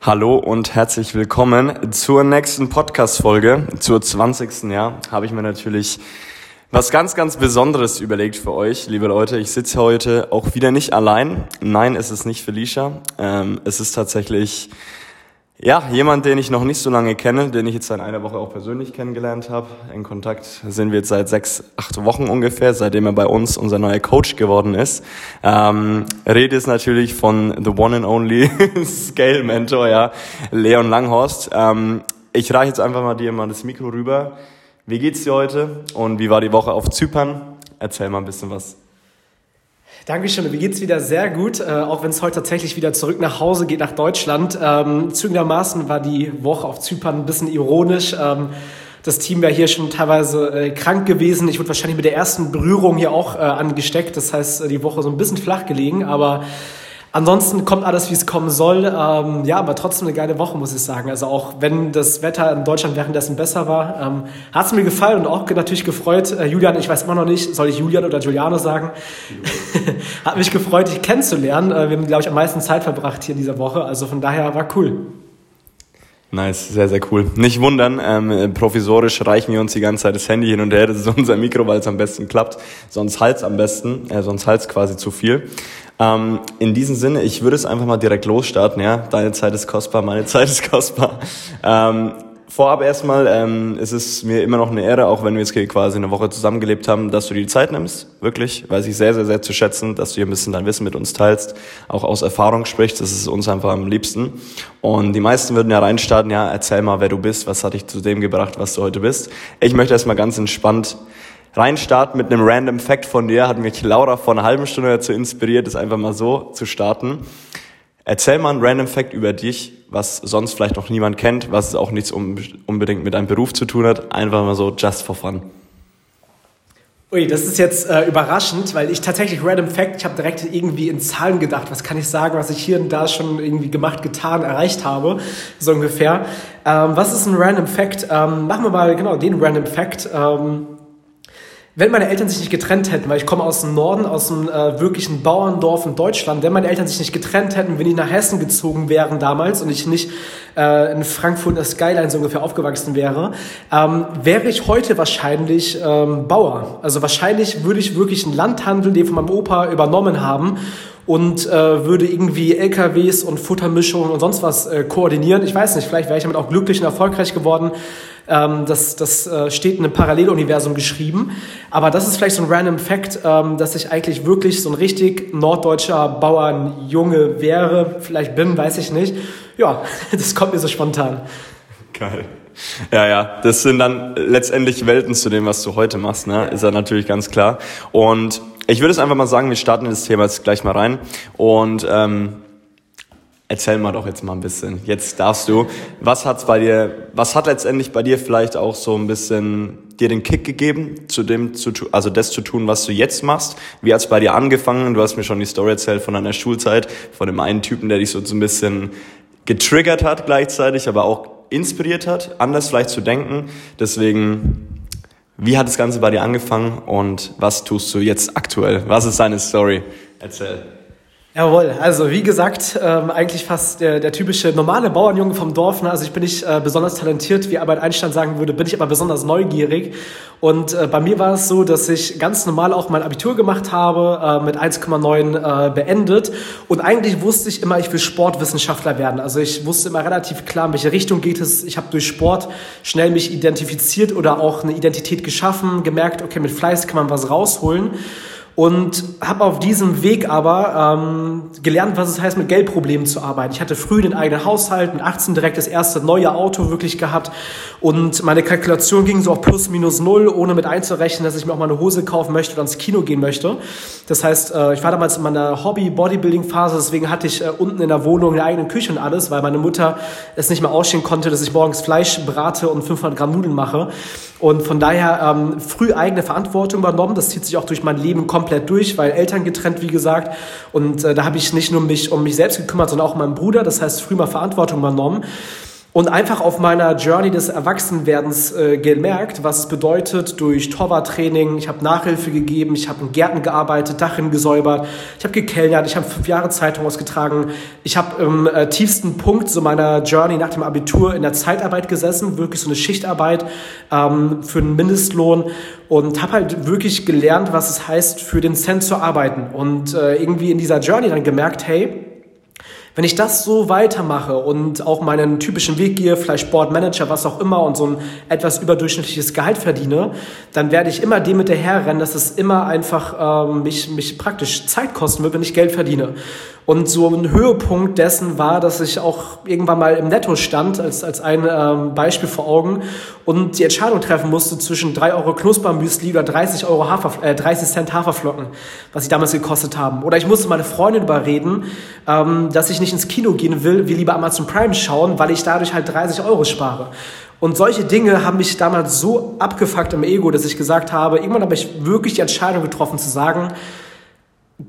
Hallo und herzlich willkommen zur nächsten Podcast-Folge. Zur 20. Jahr habe ich mir natürlich was ganz, ganz Besonderes überlegt für euch, liebe Leute. Ich sitze heute auch wieder nicht allein. Nein, es ist nicht Felicia. Ähm, es ist tatsächlich ja, jemand, den ich noch nicht so lange kenne, den ich jetzt seit einer Woche auch persönlich kennengelernt habe. In Kontakt sind wir jetzt seit sechs, acht Wochen ungefähr, seitdem er bei uns unser neuer Coach geworden ist. Ähm, Rede ist natürlich von the one and only Scale Mentor, ja, Leon Langhorst. Ähm, ich reiche jetzt einfach mal dir mal das Mikro rüber. Wie geht's dir heute und wie war die Woche auf Zypern? Erzähl mal ein bisschen was. Dankeschön, mir geht's wieder sehr gut, äh, auch wenn es heute tatsächlich wieder zurück nach Hause geht, nach Deutschland. Ähm, zügigermaßen war die Woche auf Zypern ein bisschen ironisch. Ähm, das Team wäre hier schon teilweise äh, krank gewesen. Ich wurde wahrscheinlich mit der ersten Berührung hier auch äh, angesteckt. Das heißt, äh, die Woche so ein bisschen flach gelegen, aber Ansonsten kommt alles, wie es kommen soll. Ähm, ja, aber trotzdem eine geile Woche, muss ich sagen. Also auch wenn das Wetter in Deutschland währenddessen besser war, ähm, hat es mir gefallen und auch natürlich gefreut. Äh, Julian, ich weiß immer noch nicht, soll ich Julian oder Giuliano sagen? hat mich gefreut, dich kennenzulernen. Äh, wir haben, glaube ich, am meisten Zeit verbracht hier in dieser Woche. Also von daher war cool. Nice, sehr, sehr cool. Nicht wundern, ähm, provisorisch reichen wir uns die ganze Zeit das Handy hin und her. Das ist unser Mikro, weil es am besten klappt. Sonst Hals am besten, äh, sonst Hals quasi zu viel. Ähm, in diesem Sinne, ich würde es einfach mal direkt losstarten, ja. Deine Zeit ist kostbar, meine Zeit ist kostbar. Ähm, vorab erstmal, ähm, es ist mir immer noch eine Ehre, auch wenn wir jetzt quasi eine Woche zusammengelebt haben, dass du dir die Zeit nimmst. Wirklich, weiß ich sehr, sehr, sehr zu schätzen, dass du hier ein bisschen dein Wissen mit uns teilst, auch aus Erfahrung sprichst. Das ist uns einfach am liebsten. Und die meisten würden ja reinstarten, ja, erzähl mal, wer du bist, was hat dich zu dem gebracht, was du heute bist. Ich möchte erstmal ganz entspannt reinstarten mit einem random Fact von dir. Hat mich Laura vor einer halben Stunde dazu inspiriert, das einfach mal so zu starten. Erzähl mal einen random Fact über dich, was sonst vielleicht noch niemand kennt, was auch nichts unbedingt mit deinem Beruf zu tun hat. Einfach mal so just for fun. Ui, das ist jetzt äh, überraschend, weil ich tatsächlich Random Fact, ich habe direkt irgendwie in Zahlen gedacht. Was kann ich sagen, was ich hier und da schon irgendwie gemacht, getan, erreicht habe, so ungefähr. Ähm, was ist ein Random Fact? Ähm, machen wir mal genau den Random Fact. Ähm, wenn meine Eltern sich nicht getrennt hätten, weil ich komme aus dem Norden, aus einem äh, wirklichen Bauerndorf in Deutschland, wenn meine Eltern sich nicht getrennt hätten, wenn die nach Hessen gezogen wären damals und ich nicht äh, in Frankfurt der Skyline so ungefähr aufgewachsen wäre, ähm, wäre ich heute wahrscheinlich ähm, Bauer. Also wahrscheinlich würde ich wirklich einen Landhandel, den von meinem Opa übernommen haben und äh, würde irgendwie LKWs und Futtermischungen und sonst was äh, koordinieren. Ich weiß nicht, vielleicht wäre ich damit auch glücklich und erfolgreich geworden. Ähm, das das äh, steht in einem Paralleluniversum geschrieben. Aber das ist vielleicht so ein random Fact, ähm, dass ich eigentlich wirklich so ein richtig norddeutscher Bauernjunge wäre. Vielleicht bin, weiß ich nicht. Ja, das kommt mir so spontan. Geil. Ja, ja, das sind dann letztendlich Welten zu dem, was du heute machst, ne? Ist ja natürlich ganz klar. Und ich würde es einfach mal sagen, wir starten in das Thema jetzt gleich mal rein. Und ähm, Erzähl mal doch jetzt mal ein bisschen. Jetzt darfst du. Was hat's bei dir, was hat letztendlich bei dir vielleicht auch so ein bisschen dir den Kick gegeben, zu dem zu also das zu tun, was du jetzt machst? Wie hat's bei dir angefangen? Du hast mir schon die Story erzählt von deiner Schulzeit, von dem einen Typen, der dich so, so ein bisschen getriggert hat gleichzeitig, aber auch inspiriert hat, anders vielleicht zu denken. Deswegen, wie hat das Ganze bei dir angefangen und was tust du jetzt aktuell? Was ist deine Story? Erzähl. Jawohl, also wie gesagt, ähm, eigentlich fast der, der typische normale Bauernjunge vom Dorf. Ne? Also ich bin nicht äh, besonders talentiert, wie Albert Einstein sagen würde, bin ich aber besonders neugierig. Und äh, bei mir war es so, dass ich ganz normal auch mein Abitur gemacht habe, äh, mit 1,9 äh, beendet. Und eigentlich wusste ich immer, ich will Sportwissenschaftler werden. Also ich wusste immer relativ klar, in welche Richtung geht es. Ich habe durch Sport schnell mich identifiziert oder auch eine Identität geschaffen, gemerkt, okay, mit Fleiß kann man was rausholen und habe auf diesem Weg aber ähm, gelernt, was es heißt, mit Geldproblemen zu arbeiten. Ich hatte früh den eigenen Haushalt, mit 18 direkt das erste neue Auto wirklich gehabt und meine Kalkulation ging so auf plus minus null, ohne mit einzurechnen, dass ich mir auch mal eine Hose kaufen möchte oder ins Kino gehen möchte. Das heißt, äh, ich war damals in meiner Hobby-Bodybuilding-Phase, deswegen hatte ich äh, unten in der Wohnung eine eigene Küche und alles, weil meine Mutter es nicht mehr ausstehen konnte, dass ich morgens Fleisch brate und 500 Gramm Nudeln mache. Und von daher ähm, früh eigene Verantwortung übernommen. Das zieht sich auch durch mein Leben komplett durch, weil Eltern getrennt, wie gesagt. Und äh, da habe ich nicht nur mich um mich selbst gekümmert, sondern auch um meinen Bruder. Das heißt, früh mal Verantwortung übernommen. Und einfach auf meiner Journey des Erwachsenwerdens äh, gemerkt, was es bedeutet durch Torwarttraining. Ich habe Nachhilfe gegeben, ich habe in Gärten gearbeitet, Dachen gesäubert, ich habe gekellnert, ich habe fünf Jahre Zeitung ausgetragen. Ich habe im äh, tiefsten Punkt so meiner Journey nach dem Abitur in der Zeitarbeit gesessen, wirklich so eine Schichtarbeit ähm, für einen Mindestlohn und habe halt wirklich gelernt, was es heißt, für den Cent zu arbeiten und äh, irgendwie in dieser Journey dann gemerkt, hey, wenn ich das so weitermache und auch meinen typischen Weg gehe, vielleicht Sportmanager, was auch immer und so ein etwas überdurchschnittliches Gehalt verdiene, dann werde ich immer dem mit rennen, dass es immer einfach ähm, mich, mich praktisch Zeit kosten wird, wenn ich Geld verdiene. Und so ein Höhepunkt dessen war, dass ich auch irgendwann mal im Netto stand, als, als ein ähm, Beispiel vor Augen, und die Entscheidung treffen musste zwischen 3 Euro Knuspermüsli oder 30, Euro Hafer, äh, 30 Cent Haferflocken, was sie damals gekostet haben. Oder ich musste meine Freundin überreden, ähm, dass ich nicht ins Kino gehen will, wir lieber Amazon Prime schauen, weil ich dadurch halt 30 Euro spare. Und solche Dinge haben mich damals so abgefuckt im Ego, dass ich gesagt habe, irgendwann habe ich wirklich die Entscheidung getroffen zu sagen,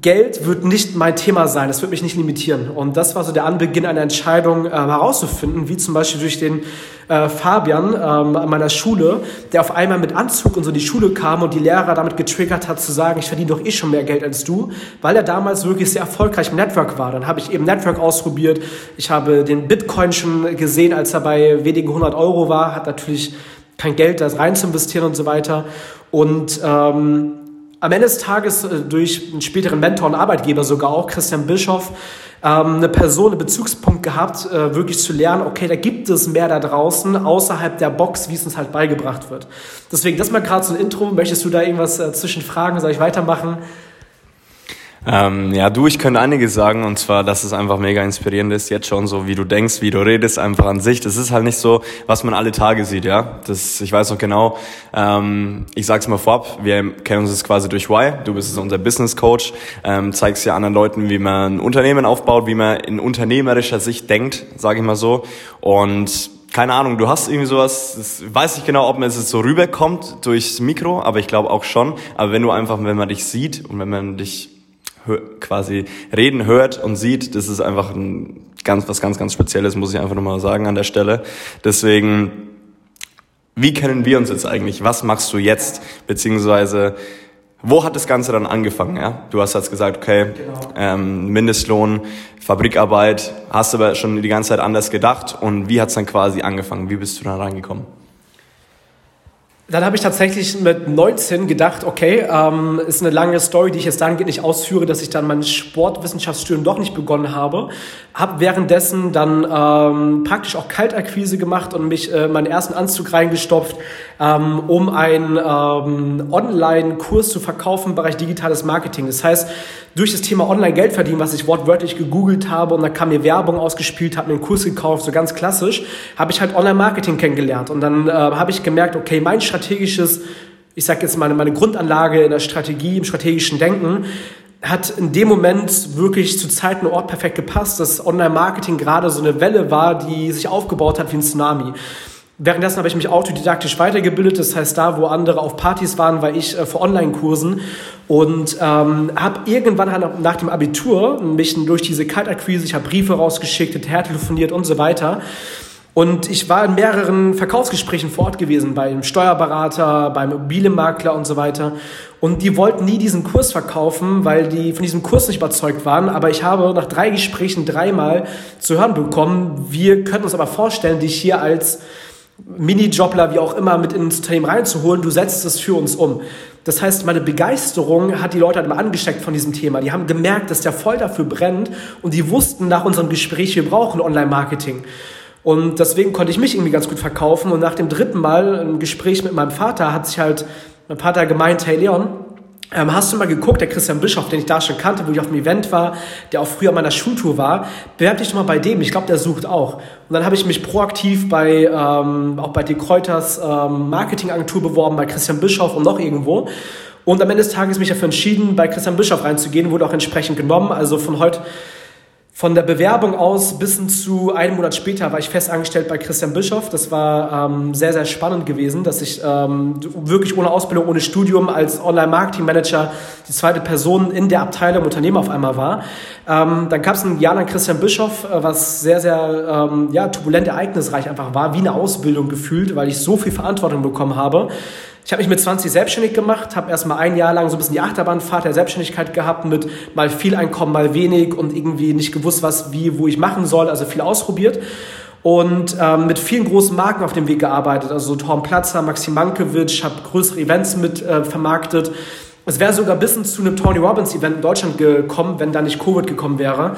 Geld wird nicht mein Thema sein, das wird mich nicht limitieren. Und das war so der Anbeginn einer Entscheidung äh, herauszufinden, wie zum Beispiel durch den äh, Fabian ähm, an meiner Schule, der auf einmal mit Anzug und so in die Schule kam und die Lehrer damit getriggert hat zu sagen, ich verdiene doch eh schon mehr Geld als du, weil er damals wirklich sehr erfolgreich im Network war. Dann habe ich eben Network ausprobiert, ich habe den Bitcoin schon gesehen, als er bei wenigen hundert Euro war, hat natürlich kein Geld, das rein zu investieren und so weiter. Und ähm, am Ende des Tages äh, durch einen späteren Mentor und Arbeitgeber sogar auch, Christian Bischoff, ähm, eine Person, einen Bezugspunkt gehabt, äh, wirklich zu lernen, okay, da gibt es mehr da draußen, außerhalb der Box, wie es uns halt beigebracht wird. Deswegen, das mal gerade so ein Intro. Möchtest du da irgendwas äh, zwischen Fragen? Soll ich weitermachen? Ähm, ja, du, ich könnte einiges sagen und zwar, dass es einfach mega inspirierend ist, jetzt schon so, wie du denkst, wie du redest, einfach an sich. Das ist halt nicht so, was man alle Tage sieht, ja. Das, ich weiß noch genau, ähm, ich sag's mal vorab, wir kennen uns jetzt quasi durch Y, du bist unser Business Coach, ähm, zeigst ja anderen Leuten, wie man ein Unternehmen aufbaut, wie man in unternehmerischer Sicht denkt, sage ich mal so. Und keine Ahnung, du hast irgendwie sowas, das weiß ich genau, ob man es so rüberkommt durchs Mikro, aber ich glaube auch schon. Aber wenn du einfach, wenn man dich sieht und wenn man dich quasi reden hört und sieht, das ist einfach ein ganz, was ganz, ganz Spezielles, muss ich einfach nochmal sagen an der Stelle. Deswegen, wie kennen wir uns jetzt eigentlich? Was machst du jetzt? Beziehungsweise, wo hat das Ganze dann angefangen? Ja? Du hast jetzt gesagt, okay, genau. ähm, Mindestlohn, Fabrikarbeit, hast aber schon die ganze Zeit anders gedacht und wie hat es dann quasi angefangen? Wie bist du dann reingekommen? Dann habe ich tatsächlich mit 19 gedacht, okay, ähm, ist eine lange Story, die ich jetzt dann nicht ausführe, dass ich dann mein Sportwissenschaftsstudium doch nicht begonnen habe. Habe währenddessen dann ähm, praktisch auch Kaltakquise gemacht und mich äh, meinen ersten Anzug reingestopft, ähm, um einen ähm, Online-Kurs zu verkaufen im Bereich digitales Marketing. Das heißt, durch das Thema Online-Geld verdienen, was ich wortwörtlich gegoogelt habe und da kam mir Werbung ausgespielt, habe mir einen Kurs gekauft, so ganz klassisch, habe ich halt Online-Marketing kennengelernt. Und dann äh, habe ich gemerkt, okay, mein strategisches, ich sage jetzt mal meine Grundanlage in der Strategie, im strategischen Denken, hat in dem Moment wirklich zu Zeit und Ort perfekt gepasst, dass Online-Marketing gerade so eine Welle war, die sich aufgebaut hat wie ein Tsunami. Währenddessen habe ich mich autodidaktisch weitergebildet, das heißt, da, wo andere auf Partys waren, war ich äh, für Online-Kursen und ähm, habe irgendwann halt nach dem Abitur mich durch diese Kaltakquise, ich habe Briefe rausgeschickt, hinterher telefoniert und so weiter. Und ich war in mehreren Verkaufsgesprächen vor Ort gewesen, beim Steuerberater, beim Immobilienmakler und so weiter. Und die wollten nie diesen Kurs verkaufen, weil die von diesem Kurs nicht überzeugt waren. Aber ich habe nach drei Gesprächen dreimal zu hören bekommen, wir können uns aber vorstellen, dich hier als Minijobler, wie auch immer, mit ins Unternehmen reinzuholen. Du setzt es für uns um. Das heißt, meine Begeisterung hat die Leute halt immer angesteckt von diesem Thema. Die haben gemerkt, dass der voll dafür brennt und die wussten nach unserem Gespräch, wir brauchen Online-Marketing. Und deswegen konnte ich mich irgendwie ganz gut verkaufen. Und nach dem dritten Mal im Gespräch mit meinem Vater hat sich halt mein Vater gemeint, hey Leon, ähm, hast du mal geguckt, der Christian Bischof, den ich da schon kannte, wo ich auf dem Event war, der auch früher an meiner Schultour war, bewerb dich doch mal bei dem. Ich glaube, der sucht auch. Und dann habe ich mich proaktiv bei, ähm, auch bei De Kräuters ähm, Marketingagentur beworben, bei Christian Bischof und noch irgendwo. Und am Ende des Tages mich dafür entschieden, bei Christian Bischof reinzugehen, wurde auch entsprechend genommen. Also von heute von der Bewerbung aus bis hin zu einem Monat später war ich fest angestellt bei Christian Bischoff. Das war ähm, sehr, sehr spannend gewesen, dass ich ähm, wirklich ohne Ausbildung, ohne Studium als Online-Marketing-Manager die zweite Person in der Abteilung Unternehmen auf einmal war. Ähm, dann gab es ein Jahr lang Christian Bischoff, äh, was sehr, sehr ähm, ja, turbulent, ereignisreich einfach war, wie eine Ausbildung gefühlt, weil ich so viel Verantwortung bekommen habe. Ich habe mich mit 20 selbstständig gemacht, habe erstmal ein Jahr lang so ein bisschen die Achterbahnfahrt der Selbstständigkeit gehabt mit mal viel Einkommen, mal wenig und irgendwie nicht gewusst, was, wie, wo ich machen soll, also viel ausprobiert und ähm, mit vielen großen Marken auf dem Weg gearbeitet, also so Torm Platzer, Maxim Mankiewicz, habe größere Events mit äh, vermarktet. Es wäre sogar bis zu einem Tony Robbins Event in Deutschland gekommen, wenn da nicht Covid gekommen wäre.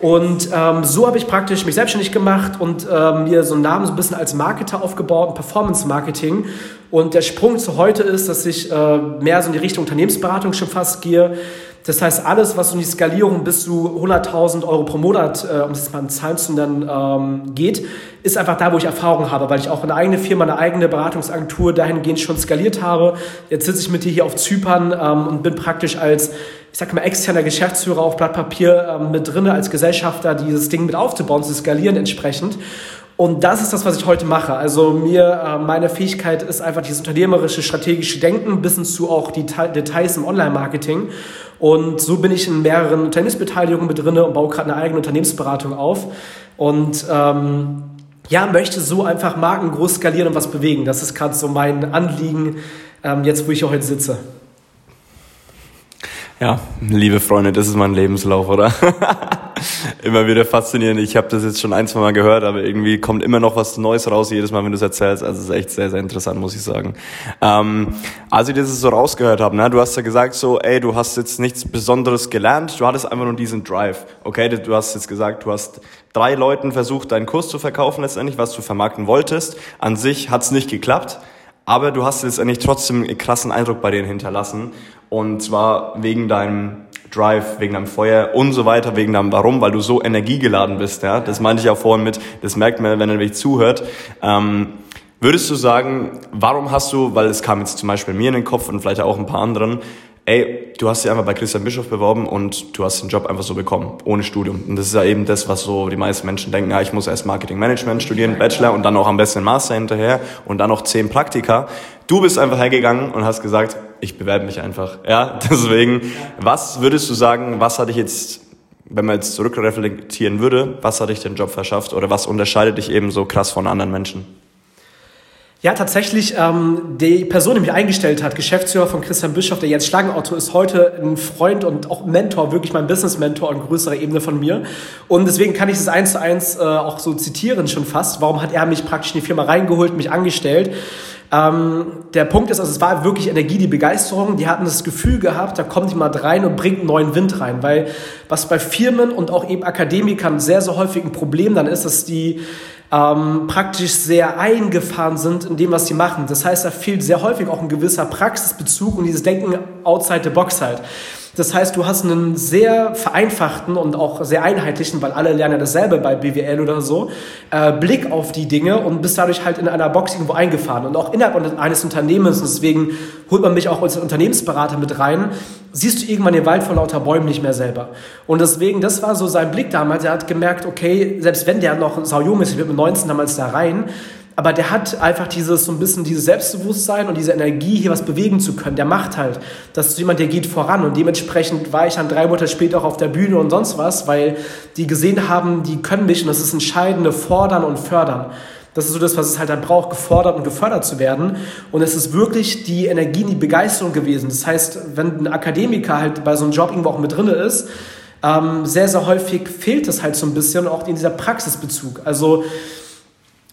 Und ähm, so habe ich praktisch mich selbstständig gemacht und ähm, mir so einen Namen so ein bisschen als Marketer aufgebaut, Performance Marketing. Und der Sprung zu heute ist, dass ich äh, mehr so in die Richtung Unternehmensberatung schon fast gehe. Das heißt, alles, was um die Skalierung bis zu 100.000 Euro pro Monat, äh, um das mal in Zahlen zu nennen, ähm, geht, ist einfach da, wo ich Erfahrung habe, weil ich auch eine eigene Firma, eine eigene Beratungsagentur dahingehend schon skaliert habe. Jetzt sitze ich mit dir hier auf Zypern ähm, und bin praktisch als ich sag mal, externer Geschäftsführer auf Blatt Papier ähm, mit drinne als Gesellschafter, dieses Ding mit aufzubauen, zu skalieren entsprechend. Und das ist das, was ich heute mache. Also mir, äh, meine Fähigkeit ist einfach dieses unternehmerische, strategische Denken bis hin zu auch die Details im Online-Marketing. Und so bin ich in mehreren Unternehmensbeteiligungen mit drinne und baue gerade eine eigene Unternehmensberatung auf. Und ähm, ja, möchte so einfach Marken groß skalieren und was bewegen. Das ist gerade so mein Anliegen, ähm, jetzt wo ich hier heute sitze. Ja, liebe Freunde, das ist mein Lebenslauf, oder? immer wieder faszinierend. Ich habe das jetzt schon ein, zwei Mal gehört, aber irgendwie kommt immer noch was Neues raus, jedes Mal, wenn du es erzählst. Also es ist echt sehr, sehr interessant, muss ich sagen. Ähm, als ich das so rausgehört habe, ne, du hast ja gesagt so, ey, du hast jetzt nichts Besonderes gelernt, du hattest einfach nur diesen Drive. Okay, du hast jetzt gesagt, du hast drei Leuten versucht, deinen Kurs zu verkaufen letztendlich, was du vermarkten wolltest. An sich hat's nicht geklappt. Aber du hast letztendlich trotzdem einen krassen Eindruck bei denen hinterlassen. Und zwar wegen deinem Drive, wegen deinem Feuer und so weiter, wegen deinem Warum, weil du so energiegeladen bist. Ja? Das meinte ich auch vorhin mit, das merkt man, wenn er mich zuhört. Ähm, würdest du sagen, warum hast du, weil es kam jetzt zum Beispiel mir in den Kopf und vielleicht auch ein paar anderen, ey, du hast dich einfach bei Christian Bischof beworben und du hast den Job einfach so bekommen, ohne Studium. Und das ist ja eben das, was so die meisten Menschen denken, ja, ich muss erst Marketing Management studieren, Bachelor und dann auch am besten Master hinterher und dann noch zehn Praktika. Du bist einfach hergegangen und hast gesagt, ich bewerbe mich einfach. Ja, deswegen, was würdest du sagen, was hat dich jetzt wenn man jetzt zurückreflektieren würde, was hat dich den Job verschafft oder was unterscheidet dich eben so krass von anderen Menschen? Ja, tatsächlich, ähm, die Person, die mich eingestellt hat, Geschäftsführer von Christian Bischof, der Jens Schlangenauto, ist heute ein Freund und auch Mentor, wirklich mein Business-Mentor an größerer Ebene von mir. Und deswegen kann ich es eins zu eins äh, auch so zitieren schon fast. Warum hat er mich praktisch in die Firma reingeholt, mich angestellt? Ähm, der Punkt ist, also es war wirklich Energie, die Begeisterung. Die hatten das Gefühl gehabt, da kommt jemand rein und bringt neuen Wind rein. Weil was bei Firmen und auch eben Akademikern sehr, sehr häufig ein Problem dann ist, dass die ähm, praktisch sehr eingefahren sind in dem, was sie machen. Das heißt, da fehlt sehr häufig auch ein gewisser Praxisbezug und dieses Denken outside the box halt. Das heißt, du hast einen sehr vereinfachten und auch sehr einheitlichen, weil alle lernen dasselbe bei BWL oder so, äh, Blick auf die Dinge und bist dadurch halt in einer Box irgendwo eingefahren. Und auch innerhalb eines Unternehmens, deswegen holt man mich auch als Unternehmensberater mit rein, siehst du irgendwann den Wald vor lauter Bäumen nicht mehr selber. Und deswegen, das war so sein Blick damals. Er hat gemerkt, okay, selbst wenn der noch saujung ist, ich bin mit 19 damals da rein, aber der hat einfach dieses so ein bisschen dieses Selbstbewusstsein und diese Energie, hier was bewegen zu können. Der macht halt. Das ist jemand, der geht voran und dementsprechend war ich dann drei Monate später auch auf der Bühne und sonst was, weil die gesehen haben, die können mich und das ist entscheidende Fordern und Fördern. Das ist so das, was es halt dann braucht, gefordert und gefördert zu werden. Und es ist wirklich die Energie, die Begeisterung gewesen. Das heißt, wenn ein Akademiker halt bei so einem Job irgendwo auch mit drin ist, ähm, sehr, sehr häufig fehlt es halt so ein bisschen auch in dieser Praxisbezug. Also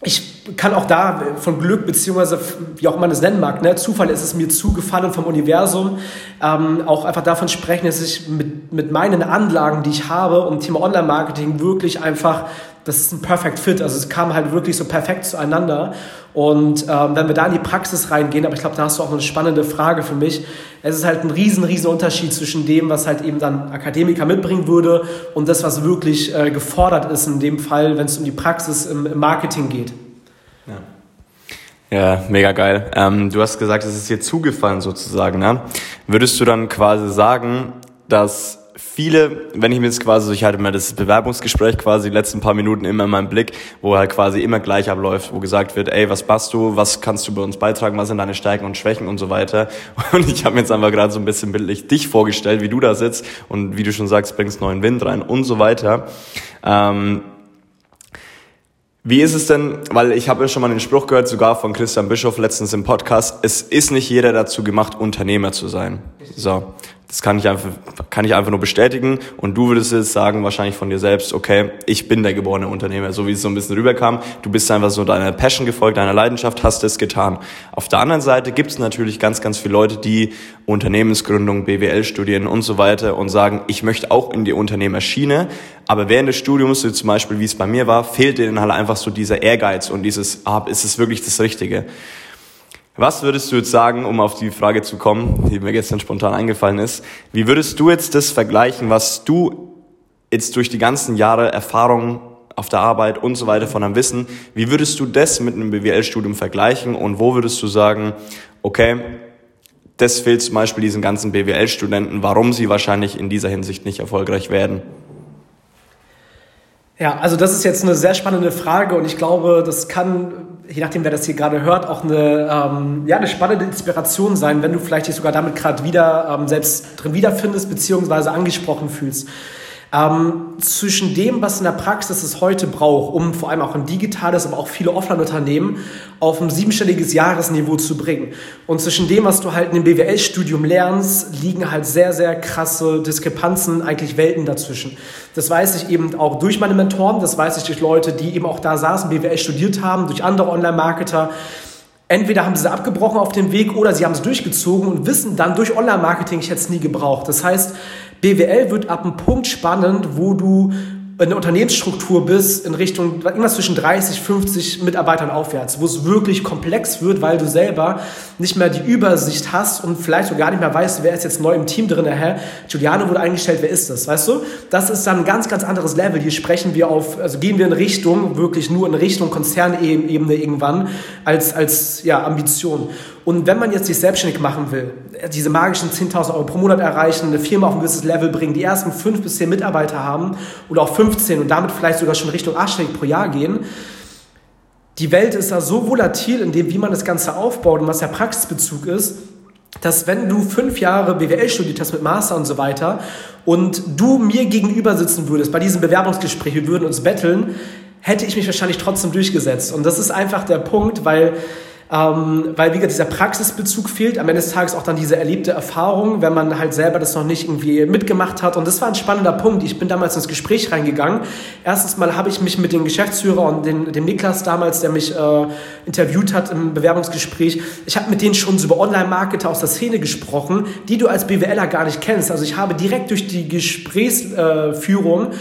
ich kann auch da von Glück, beziehungsweise wie auch man es nennen mag, ne, Zufall ist es mir zugefallen vom Universum, ähm, auch einfach davon sprechen, dass ich mit, mit meinen Anlagen, die ich habe und Thema Online-Marketing wirklich einfach, das ist ein Perfect Fit, also es kam halt wirklich so perfekt zueinander. Und ähm, wenn wir da in die Praxis reingehen, aber ich glaube, da hast du auch eine spannende Frage für mich, es ist halt ein riesen, riesen Unterschied zwischen dem, was halt eben dann Akademiker mitbringen würde und das, was wirklich äh, gefordert ist in dem Fall, wenn es um die Praxis im, im Marketing geht. Ja. Mega geil. Ähm, du hast gesagt, es ist dir zugefallen sozusagen. Ne? Würdest du dann quasi sagen, dass viele, wenn ich mir jetzt quasi, ich hatte mir das Bewerbungsgespräch quasi die letzten paar Minuten immer in meinem Blick, wo halt quasi immer gleich abläuft, wo gesagt wird, ey, was machst du, was kannst du bei uns beitragen, was sind deine Stärken und Schwächen und so weiter. Und ich habe mir jetzt einfach gerade so ein bisschen bildlich dich vorgestellt, wie du da sitzt und wie du schon sagst, bringst neuen Wind rein und so weiter. Ähm, wie ist es denn, weil ich habe ja schon mal den Spruch gehört, sogar von Christian Bischof letztens im Podcast, es ist nicht jeder dazu gemacht, Unternehmer zu sein. So. Das kann ich einfach, kann ich einfach nur bestätigen. Und du würdest jetzt sagen, wahrscheinlich von dir selbst, okay, ich bin der geborene Unternehmer, so wie es so ein bisschen rüberkam. Du bist einfach so deiner Passion gefolgt, deiner Leidenschaft, hast es getan. Auf der anderen Seite gibt es natürlich ganz, ganz viele Leute, die Unternehmensgründung, BWL studieren und so weiter und sagen, ich möchte auch in die Unternehmerschiene. Aber während des Studiums, so zum Beispiel, wie es bei mir war, fehlt denen halt einfach so dieser Ehrgeiz und dieses, ah, ist es wirklich das Richtige? Was würdest du jetzt sagen, um auf die Frage zu kommen, die mir gestern spontan eingefallen ist? Wie würdest du jetzt das vergleichen, was du jetzt durch die ganzen Jahre Erfahrung auf der Arbeit und so weiter von deinem Wissen, wie würdest du das mit einem BWL-Studium vergleichen und wo würdest du sagen, okay, das fehlt zum Beispiel diesen ganzen BWL-Studenten, warum sie wahrscheinlich in dieser Hinsicht nicht erfolgreich werden? Ja, also das ist jetzt eine sehr spannende Frage und ich glaube, das kann je nachdem, wer das hier gerade hört, auch eine, ähm, ja, eine spannende Inspiration sein, wenn du vielleicht dich sogar damit gerade wieder ähm, selbst drin wiederfindest, beziehungsweise angesprochen fühlst ähm, zwischen dem, was in der Praxis es heute braucht, um vor allem auch ein digitales, aber auch viele Offline-Unternehmen auf ein siebenstelliges Jahresniveau zu bringen. Und zwischen dem, was du halt in dem BWL-Studium lernst, liegen halt sehr, sehr krasse Diskrepanzen, eigentlich Welten dazwischen. Das weiß ich eben auch durch meine Mentoren, das weiß ich durch Leute, die eben auch da saßen, BWL studiert haben, durch andere Online-Marketer. Entweder haben sie abgebrochen auf dem Weg oder sie haben es durchgezogen und wissen dann durch Online-Marketing, ich hätte es nie gebraucht. Das heißt, BWL wird ab einem Punkt spannend, wo du in der Unternehmensstruktur bist, in Richtung irgendwas zwischen 30, 50 Mitarbeitern aufwärts, wo es wirklich komplex wird, weil du selber nicht mehr die Übersicht hast und vielleicht so gar nicht mehr weißt, wer ist jetzt neu im Team drin, hä? Giuliano wurde eingestellt, wer ist das, weißt du? Das ist dann ein ganz, ganz anderes Level. Hier sprechen wir auf, also gehen wir in Richtung, wirklich nur in Richtung Konzernebene irgendwann, als, als, ja, Ambition. Und wenn man jetzt sich selbstständig machen will, diese magischen 10.000 Euro pro Monat erreichen, eine Firma auf ein gewisses Level bringen, die ersten fünf bis zehn Mitarbeiter haben oder auch 15 und damit vielleicht sogar schon Richtung achtstellig pro Jahr gehen, die Welt ist da so volatil in dem, wie man das Ganze aufbaut und was der Praxisbezug ist, dass wenn du fünf Jahre BWL studiert hast mit Master und so weiter und du mir gegenüber sitzen würdest bei diesem Bewerbungsgespräch, wir würden uns betteln, hätte ich mich wahrscheinlich trotzdem durchgesetzt. Und das ist einfach der Punkt, weil ähm, weil, wie gesagt, dieser Praxisbezug fehlt. Am Ende des Tages auch dann diese erlebte Erfahrung, wenn man halt selber das noch nicht irgendwie mitgemacht hat. Und das war ein spannender Punkt. Ich bin damals ins Gespräch reingegangen. Erstens mal habe ich mich mit dem Geschäftsführer und den, dem Niklas damals, der mich äh, interviewt hat im Bewerbungsgespräch, ich habe mit denen schon so über Online-Marketer aus der Szene gesprochen, die du als BWLer gar nicht kennst. Also ich habe direkt durch die Gesprächsführung äh,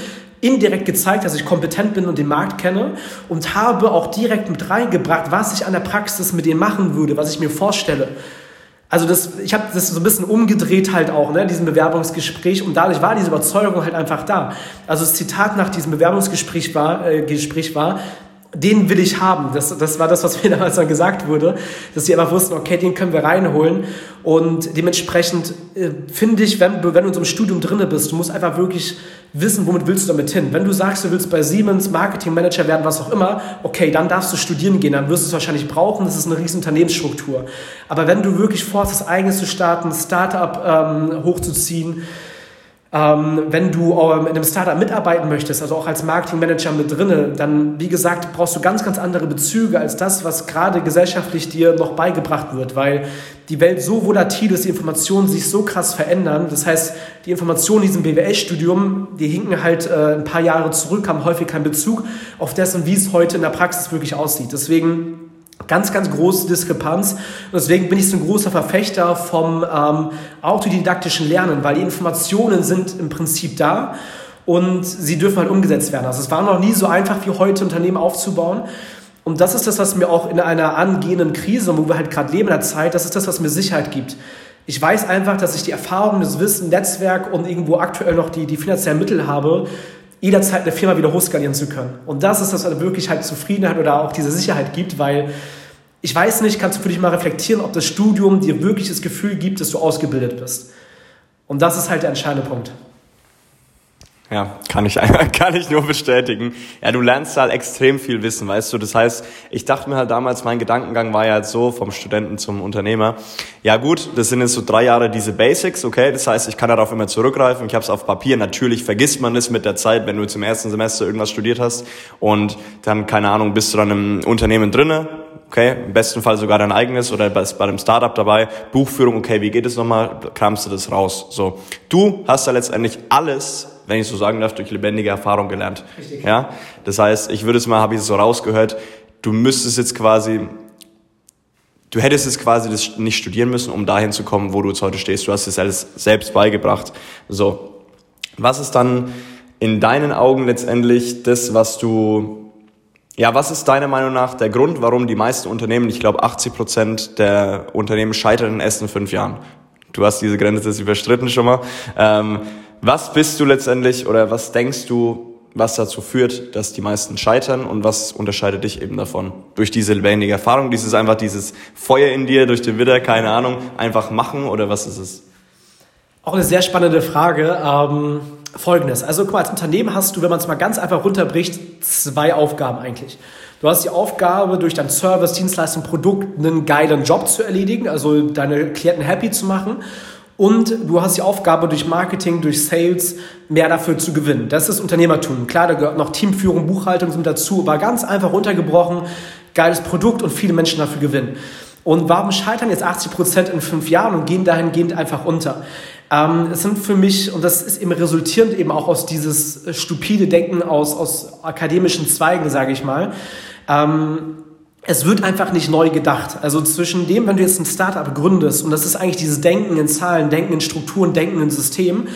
indirekt gezeigt, dass ich kompetent bin und den Markt kenne und habe auch direkt mit reingebracht, was ich an der Praxis mit denen machen würde, was ich mir vorstelle. Also das, ich habe das so ein bisschen umgedreht halt auch, ne, diesem Bewerbungsgespräch und dadurch war diese Überzeugung halt einfach da. Also das Zitat nach diesem Bewerbungsgespräch war, äh, Gespräch war, den will ich haben. Das, das war das, was mir damals dann gesagt wurde, dass sie einfach wussten, okay, den können wir reinholen. Und dementsprechend äh, finde ich, wenn, wenn du in so einem Studium drinne bist, du musst einfach wirklich wissen, womit willst du damit hin. Wenn du sagst, du willst bei Siemens Marketingmanager werden, was auch immer, okay, dann darfst du studieren gehen, dann wirst du es wahrscheinlich brauchen, das ist eine riesen Unternehmensstruktur. Aber wenn du wirklich vorhast, das eigenes zu starten, Startup ähm, hochzuziehen, ähm, wenn du ähm, in einem Startup mitarbeiten möchtest, also auch als Marketingmanager mit drinne, dann, wie gesagt, brauchst du ganz, ganz andere Bezüge als das, was gerade gesellschaftlich dir noch beigebracht wird, weil die Welt so volatil ist, die Informationen sich so krass verändern. Das heißt, die Informationen in diesem BWL-Studium, die hinken halt äh, ein paar Jahre zurück, haben häufig keinen Bezug auf dessen, wie es heute in der Praxis wirklich aussieht. Deswegen Ganz, ganz große Diskrepanz. Und deswegen bin ich so ein großer Verfechter vom ähm, autodidaktischen Lernen, weil die Informationen sind im Prinzip da und sie dürfen halt umgesetzt werden. Also es war noch nie so einfach wie heute Unternehmen aufzubauen. Und das ist das, was mir auch in einer angehenden Krise, wo wir halt gerade leben in der Zeit, das ist das, was mir Sicherheit gibt. Ich weiß einfach, dass ich die Erfahrung, das Wissen, Netzwerk und irgendwo aktuell noch die, die finanziellen Mittel habe, jederzeit eine Firma wieder hochskalieren zu können. Und das ist das, was wirklich halt Zufriedenheit oder auch diese Sicherheit gibt, weil ich weiß nicht, kannst du für dich mal reflektieren, ob das Studium dir wirklich das Gefühl gibt, dass du ausgebildet bist. Und das ist halt der entscheidende Punkt. Ja, kann ich, kann ich nur bestätigen. Ja, du lernst halt extrem viel Wissen, weißt du. Das heißt, ich dachte mir halt damals, mein Gedankengang war ja halt so, vom Studenten zum Unternehmer. Ja gut, das sind jetzt so drei Jahre diese Basics, okay. Das heißt, ich kann darauf immer zurückgreifen. Ich habe es auf Papier. Natürlich vergisst man es mit der Zeit, wenn du zum ersten Semester irgendwas studiert hast. Und dann, keine Ahnung, bist du dann im Unternehmen drinne, okay, im besten Fall sogar dein eigenes oder bei, bei einem Startup dabei, Buchführung, okay, wie geht es nochmal, kramst du das raus. So, du hast da letztendlich alles, wenn ich so sagen darf, durch lebendige Erfahrung gelernt. Richtig. Ja, das heißt, ich würde es mal, habe ich es so rausgehört, du müsstest jetzt quasi du hättest es quasi das nicht studieren müssen, um dahin zu kommen, wo du jetzt heute stehst. Du hast es alles selbst beigebracht. So. Was ist dann in deinen Augen letztendlich das, was du ja, was ist deiner Meinung nach der Grund, warum die meisten Unternehmen, ich glaube 80 Prozent der Unternehmen scheitern in den ersten fünf Jahren? Du hast diese Grenze jetzt überstritten schon mal. Ähm, was bist du letztendlich oder was denkst du, was dazu führt, dass die meisten scheitern und was unterscheidet dich eben davon? Durch diese lebendige Erfahrung, dieses einfach dieses Feuer in dir, durch den Widder, keine Ahnung, einfach machen oder was ist es? Auch eine sehr spannende Frage. Ähm Folgendes. Also guck mal, als Unternehmen hast du, wenn man es mal ganz einfach runterbricht, zwei Aufgaben eigentlich. Du hast die Aufgabe, durch dein Service, Dienstleistung, Produkt einen geilen Job zu erledigen, also deine Klienten happy zu machen. Und du hast die Aufgabe, durch Marketing, durch Sales mehr dafür zu gewinnen. Das ist Unternehmertum. Klar, da gehört noch Teamführung, Buchhaltung sind dazu, aber ganz einfach runtergebrochen, geiles Produkt und viele Menschen dafür gewinnen. Und warum scheitern jetzt 80 Prozent in fünf Jahren und gehen dahingehend einfach unter? Ähm, es sind für mich, und das ist eben resultierend eben auch aus dieses äh, stupide Denken aus, aus akademischen Zweigen, sage ich mal, ähm, es wird einfach nicht neu gedacht. Also zwischen dem, wenn du jetzt ein Startup gründest, und das ist eigentlich dieses Denken in Zahlen, Denken in Strukturen, Denken in Systemen,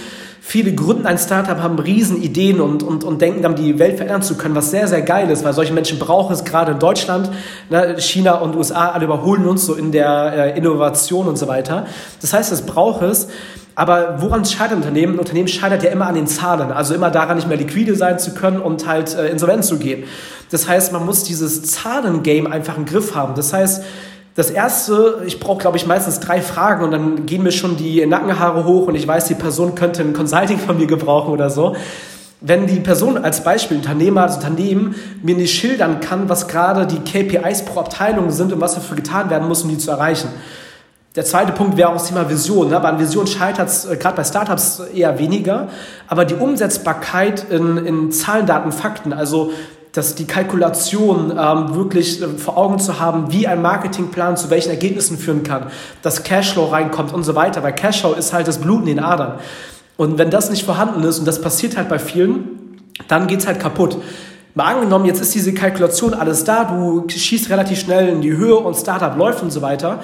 Viele gründen ein Startup, haben riesen Ideen und, und, und denken dann, die Welt verändern zu können, was sehr, sehr geil ist, weil solche Menschen brauchen es gerade in Deutschland. Ne, China und USA, alle überholen uns so in der äh, Innovation und so weiter. Das heißt, es braucht es. Aber woran scheitert ein Unternehmen? Ein Unternehmen scheitert ja immer an den Zahlen, also immer daran, nicht mehr liquide sein zu können und halt äh, insolvent zu gehen. Das heißt, man muss dieses Zahlen-Game einfach im Griff haben. Das heißt, das erste, ich brauche, glaube ich, meistens drei Fragen und dann gehen mir schon die Nackenhaare hoch und ich weiß, die Person könnte ein Consulting von mir gebrauchen oder so. Wenn die Person als Beispiel, Unternehmer, das Unternehmen, mir nicht schildern kann, was gerade die KPIs pro Abteilung sind und was dafür getan werden muss, um die zu erreichen. Der zweite Punkt wäre auch das Thema Vision. Ne? Bei Vision scheitert es äh, gerade bei Startups eher weniger, aber die Umsetzbarkeit in, in Zahlen, Daten, Fakten, also dass die Kalkulation ähm, wirklich äh, vor Augen zu haben, wie ein Marketingplan zu welchen Ergebnissen führen kann, dass Cashflow reinkommt und so weiter, weil Cashflow ist halt das Blut in den Adern. Und wenn das nicht vorhanden ist, und das passiert halt bei vielen, dann geht es halt kaputt. Mal angenommen, jetzt ist diese Kalkulation alles da, du schießt relativ schnell in die Höhe und Startup läuft und so weiter,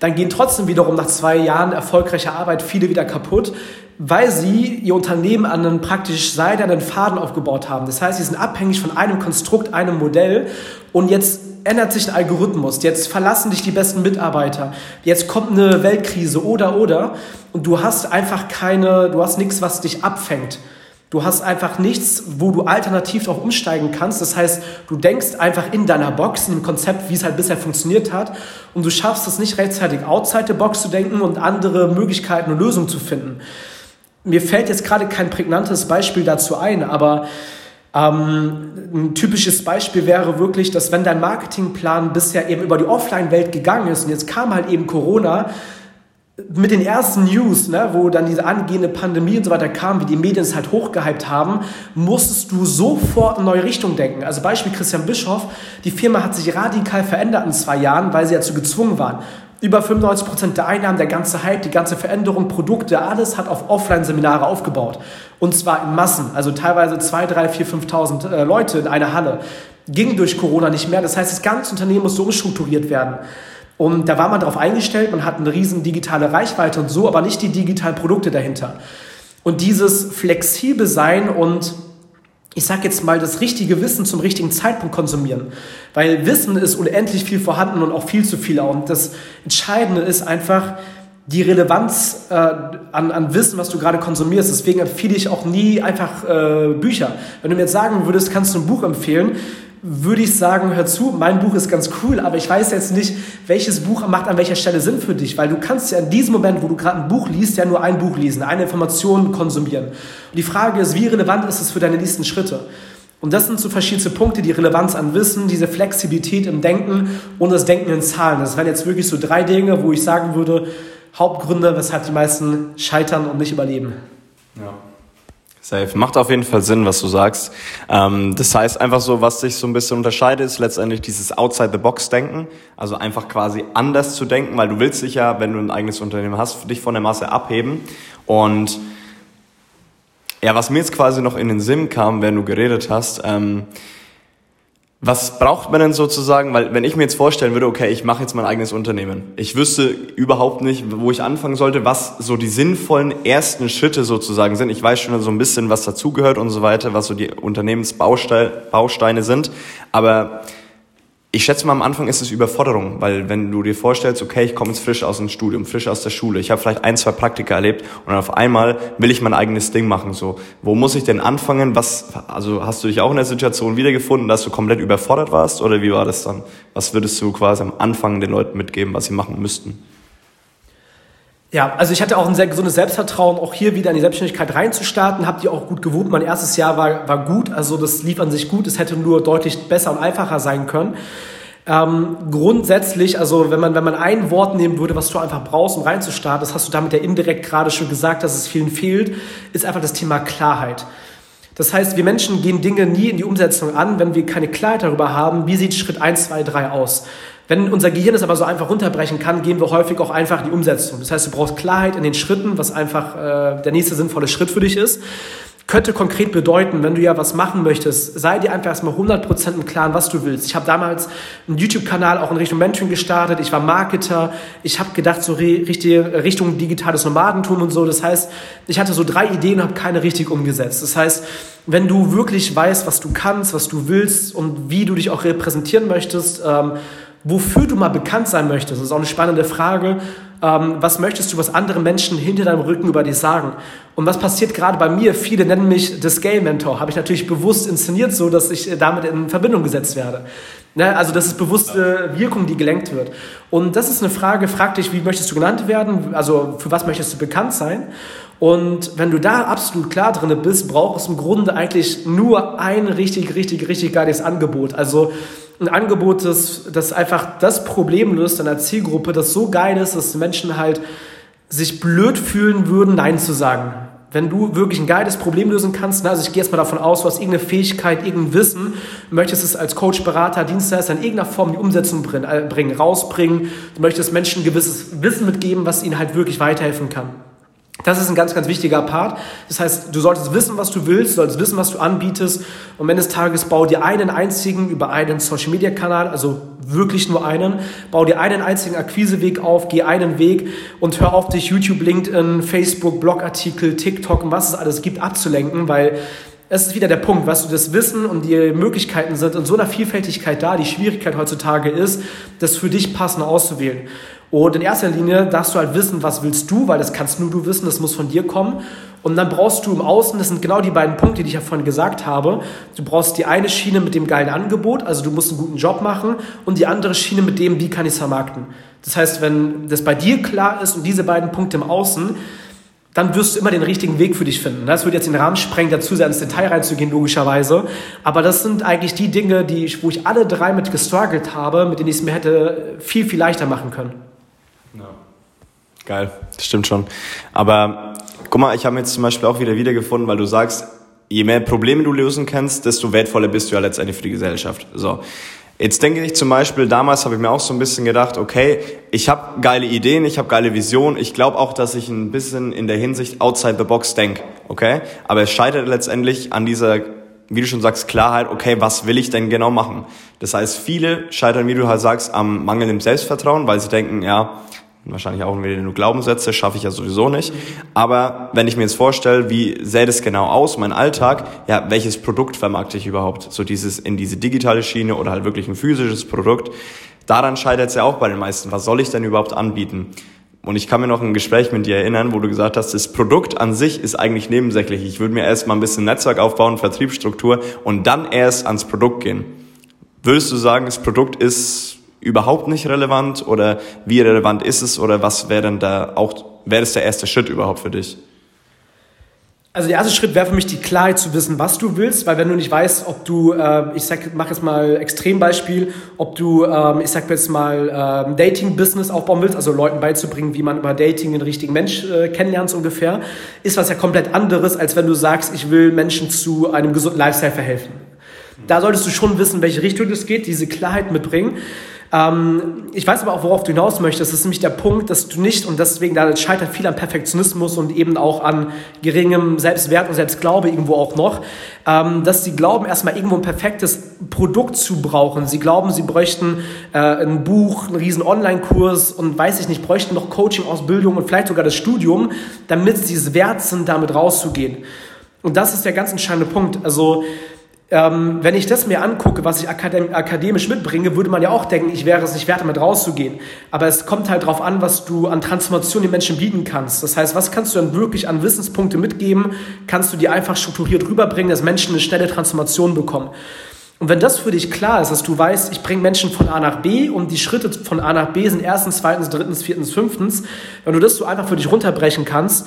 dann gehen trotzdem wiederum nach zwei Jahren erfolgreicher Arbeit viele wieder kaputt, weil sie ihr Unternehmen an einen praktisch seidenen Faden aufgebaut haben. Das heißt, sie sind abhängig von einem Konstrukt, einem Modell und jetzt ändert sich ein Algorithmus, jetzt verlassen dich die besten Mitarbeiter, jetzt kommt eine Weltkrise oder oder und du hast einfach keine, du hast nichts, was dich abfängt. Du hast einfach nichts, wo du alternativ darauf umsteigen kannst. Das heißt, du denkst einfach in deiner Box, in dem Konzept, wie es halt bisher funktioniert hat, und du schaffst es nicht rechtzeitig outside the box zu denken und andere Möglichkeiten und Lösungen zu finden. Mir fällt jetzt gerade kein prägnantes Beispiel dazu ein, aber ähm, ein typisches Beispiel wäre wirklich, dass wenn dein Marketingplan bisher eben über die Offline-Welt gegangen ist und jetzt kam halt eben Corona, mit den ersten News, ne, wo dann diese angehende Pandemie und so weiter kam, wie die Medien es halt hochgehypt haben, musstest du sofort in neue Richtung denken. Also Beispiel Christian Bischoff, die Firma hat sich radikal verändert in zwei Jahren, weil sie dazu gezwungen waren. Über 95% der Einnahmen, der ganze Hype, die ganze Veränderung, Produkte, alles hat auf Offline-Seminare aufgebaut. Und zwar in Massen, also teilweise 2, 3, 4, 5.000 äh, Leute in einer Halle. Ging durch Corona nicht mehr, das heißt, das ganze Unternehmen musste umstrukturiert werden. Und da war man darauf eingestellt, man hat eine riesen digitale Reichweite und so, aber nicht die digitalen Produkte dahinter. Und dieses flexibel sein und ich sage jetzt mal, das richtige Wissen zum richtigen Zeitpunkt konsumieren. Weil Wissen ist unendlich viel vorhanden und auch viel zu viel. Und das Entscheidende ist einfach die Relevanz äh, an, an Wissen, was du gerade konsumierst. Deswegen empfehle ich auch nie einfach äh, Bücher. Wenn du mir jetzt sagen würdest, kannst du ein Buch empfehlen, würde ich sagen, hör zu, mein Buch ist ganz cool, aber ich weiß jetzt nicht, welches Buch macht an welcher Stelle Sinn für dich, weil du kannst ja in diesem Moment, wo du gerade ein Buch liest, ja nur ein Buch lesen, eine Information konsumieren. Und die Frage ist, wie relevant ist es für deine nächsten Schritte? Und das sind so verschiedene Punkte, die Relevanz an Wissen, diese Flexibilität im Denken und das Denken in Zahlen. Das wären jetzt wirklich so drei Dinge, wo ich sagen würde, Hauptgründe, weshalb die meisten scheitern und nicht überleben. Ja. Safe. Macht auf jeden Fall Sinn, was du sagst. Ähm, das heißt einfach so, was sich so ein bisschen unterscheidet, ist letztendlich dieses Outside-the-Box-Denken. Also einfach quasi anders zu denken, weil du willst dich ja, wenn du ein eigenes Unternehmen hast, dich von der Masse abheben. Und ja, was mir jetzt quasi noch in den Sinn kam, wenn du geredet hast, ähm, was braucht man denn sozusagen? Weil wenn ich mir jetzt vorstellen würde, okay, ich mache jetzt mein eigenes Unternehmen. Ich wüsste überhaupt nicht, wo ich anfangen sollte, was so die sinnvollen ersten Schritte sozusagen sind. Ich weiß schon so ein bisschen, was dazugehört und so weiter, was so die Unternehmensbausteine sind. Aber ich schätze mal, am Anfang ist es Überforderung, weil wenn du dir vorstellst, okay, ich komme jetzt frisch aus dem Studium, frisch aus der Schule, ich habe vielleicht ein, zwei Praktika erlebt und auf einmal will ich mein eigenes Ding machen. So, wo muss ich denn anfangen? Was, also hast du dich auch in der Situation wiedergefunden, dass du komplett überfordert warst oder wie war das dann? Was würdest du quasi am Anfang den Leuten mitgeben, was sie machen müssten? Ja, also ich hatte auch ein sehr gesundes Selbstvertrauen, auch hier wieder in die Selbstständigkeit reinzustarten. Habt ihr auch gut gewohnt. Mein erstes Jahr war, war gut, also das lief an sich gut. Es hätte nur deutlich besser und einfacher sein können. Ähm, grundsätzlich, also wenn man, wenn man ein Wort nehmen würde, was du einfach brauchst, um reinzustarten, das hast du damit ja indirekt gerade schon gesagt, dass es vielen fehlt, ist einfach das Thema Klarheit. Das heißt, wir Menschen gehen Dinge nie in die Umsetzung an, wenn wir keine Klarheit darüber haben, wie sieht Schritt 1, 2, 3 aus. Wenn unser Gehirn es aber so einfach runterbrechen kann, gehen wir häufig auch einfach in die Umsetzung. Das heißt, du brauchst Klarheit in den Schritten, was einfach äh, der nächste sinnvolle Schritt für dich ist. Könnte konkret bedeuten, wenn du ja was machen möchtest, sei dir einfach erstmal 100% im Klaren, was du willst. Ich habe damals einen YouTube-Kanal auch in Richtung Mentoring gestartet. Ich war Marketer. Ich habe gedacht, so richtig Richtung digitales Nomadentum und so. Das heißt, ich hatte so drei Ideen und habe keine richtig umgesetzt. Das heißt, wenn du wirklich weißt, was du kannst, was du willst und wie du dich auch repräsentieren möchtest, ähm, wofür du mal bekannt sein möchtest. Das ist auch eine spannende Frage. Ähm, was möchtest du, was andere Menschen hinter deinem Rücken über dich sagen? Und was passiert gerade bei mir? Viele nennen mich The Scale Mentor. Habe ich natürlich bewusst inszeniert, so dass ich damit in Verbindung gesetzt werde. Ne? Also das ist bewusste Wirkung, die gelenkt wird. Und das ist eine Frage, frag dich, wie möchtest du genannt werden? Also für was möchtest du bekannt sein? Und wenn du da absolut klar drin bist, braucht es im Grunde eigentlich nur ein richtig, richtig, richtig geiles Angebot. Also ein Angebot, das, das einfach das Problem löst in einer Zielgruppe, das so geil ist, dass Menschen halt sich blöd fühlen würden, Nein zu sagen. Wenn du wirklich ein geiles Problem lösen kannst, ne, also ich gehe jetzt mal davon aus, du hast irgendeine Fähigkeit, irgendein Wissen, möchtest es als Coach, Berater, Dienstleister in irgendeiner Form in die Umsetzung äh, bringen, rausbringen, du möchtest Menschen ein gewisses Wissen mitgeben, was ihnen halt wirklich weiterhelfen kann. Das ist ein ganz, ganz wichtiger Part. Das heißt, du solltest wissen, was du willst, du solltest wissen, was du anbietest. Und Ende des Tages bau dir einen einzigen über einen Social Media Kanal, also wirklich nur einen. Bau dir einen einzigen Akquiseweg auf, geh einen Weg und hör auf, dich YouTube, LinkedIn, Facebook, Blogartikel, TikTok und was es alles gibt abzulenken, weil es ist wieder der Punkt, was du das Wissen und die Möglichkeiten sind in so einer Vielfältigkeit da. Die Schwierigkeit heutzutage ist, das für dich passend auszuwählen. Und in erster Linie darfst du halt wissen, was willst du, weil das kannst nur du wissen, das muss von dir kommen. Und dann brauchst du im Außen, das sind genau die beiden Punkte, die ich ja vorhin gesagt habe, du brauchst die eine Schiene mit dem geilen Angebot, also du musst einen guten Job machen, und die andere Schiene mit dem, wie kann ich es vermarkten. Das heißt, wenn das bei dir klar ist und diese beiden Punkte im Außen, dann wirst du immer den richtigen Weg für dich finden. Das würde jetzt den Rahmen sprengen, dazu sehr ins Detail reinzugehen, logischerweise. Aber das sind eigentlich die Dinge, die wo ich alle drei mit gestruggelt habe, mit denen ich es mir hätte viel, viel leichter machen können. Geil, das stimmt schon. Aber guck mal, ich habe jetzt zum Beispiel auch wieder wiedergefunden, weil du sagst, je mehr Probleme du lösen kannst, desto wertvoller bist du ja letztendlich für die Gesellschaft. So. Jetzt denke ich zum Beispiel, damals habe ich mir auch so ein bisschen gedacht, okay, ich habe geile Ideen, ich habe geile Visionen, ich glaube auch, dass ich ein bisschen in der Hinsicht outside the box denke, okay? Aber es scheitert letztendlich an dieser, wie du schon sagst, Klarheit, okay, was will ich denn genau machen? Das heißt, viele scheitern, wie du halt sagst, am mangelnden Selbstvertrauen, weil sie denken, ja, wahrscheinlich auch wieder nur Glaubenssätze, schaffe ich ja sowieso nicht. Aber wenn ich mir jetzt vorstelle, wie sähe das genau aus, mein Alltag, ja, welches Produkt vermarkte ich überhaupt? So dieses in diese digitale Schiene oder halt wirklich ein physisches Produkt. Daran scheitert es ja auch bei den meisten. Was soll ich denn überhaupt anbieten? Und ich kann mir noch ein Gespräch mit dir erinnern, wo du gesagt hast, das Produkt an sich ist eigentlich nebensächlich. Ich würde mir erst mal ein bisschen Netzwerk aufbauen, Vertriebsstruktur und dann erst ans Produkt gehen. Würdest du sagen, das Produkt ist überhaupt nicht relevant oder wie relevant ist es oder was wäre denn da auch, wäre das der erste Schritt überhaupt für dich? Also der erste Schritt wäre für mich die Klarheit zu wissen, was du willst, weil wenn du nicht weißt, ob du, äh, ich sag, mach jetzt mal Extrembeispiel, ob du, ähm, ich sag jetzt mal ähm, Dating-Business aufbauen willst, also Leuten beizubringen, wie man über Dating den richtigen Mensch äh, kennenlernt ungefähr, ist was ja komplett anderes, als wenn du sagst, ich will Menschen zu einem gesunden Lifestyle verhelfen. Da solltest du schon wissen, welche Richtung es geht, diese Klarheit mitbringen. Ähm, ich weiß aber auch, worauf du hinaus möchtest. Das ist nämlich der Punkt, dass du nicht, und deswegen da scheitert viel an Perfektionismus und eben auch an geringem Selbstwert und Selbstglaube irgendwo auch noch, ähm, dass sie glauben, erstmal irgendwo ein perfektes Produkt zu brauchen. Sie glauben, sie bräuchten äh, ein Buch, einen riesen Online-Kurs und weiß ich nicht, bräuchten noch Coaching, Ausbildung und vielleicht sogar das Studium, damit sie es wert sind, damit rauszugehen. Und das ist der ganz entscheidende Punkt. Also, ähm, wenn ich das mir angucke, was ich akademisch mitbringe, würde man ja auch denken, ich wäre es nicht wert, damit rauszugehen. Aber es kommt halt darauf an, was du an Transformation den Menschen bieten kannst. Das heißt, was kannst du dann wirklich an Wissenspunkte mitgeben? Kannst du die einfach strukturiert rüberbringen, dass Menschen eine schnelle Transformation bekommen? Und wenn das für dich klar ist, dass du weißt, ich bringe Menschen von A nach B und die Schritte von A nach B sind erstens, zweitens, drittens, viertens, fünftens, wenn du das so einfach für dich runterbrechen kannst,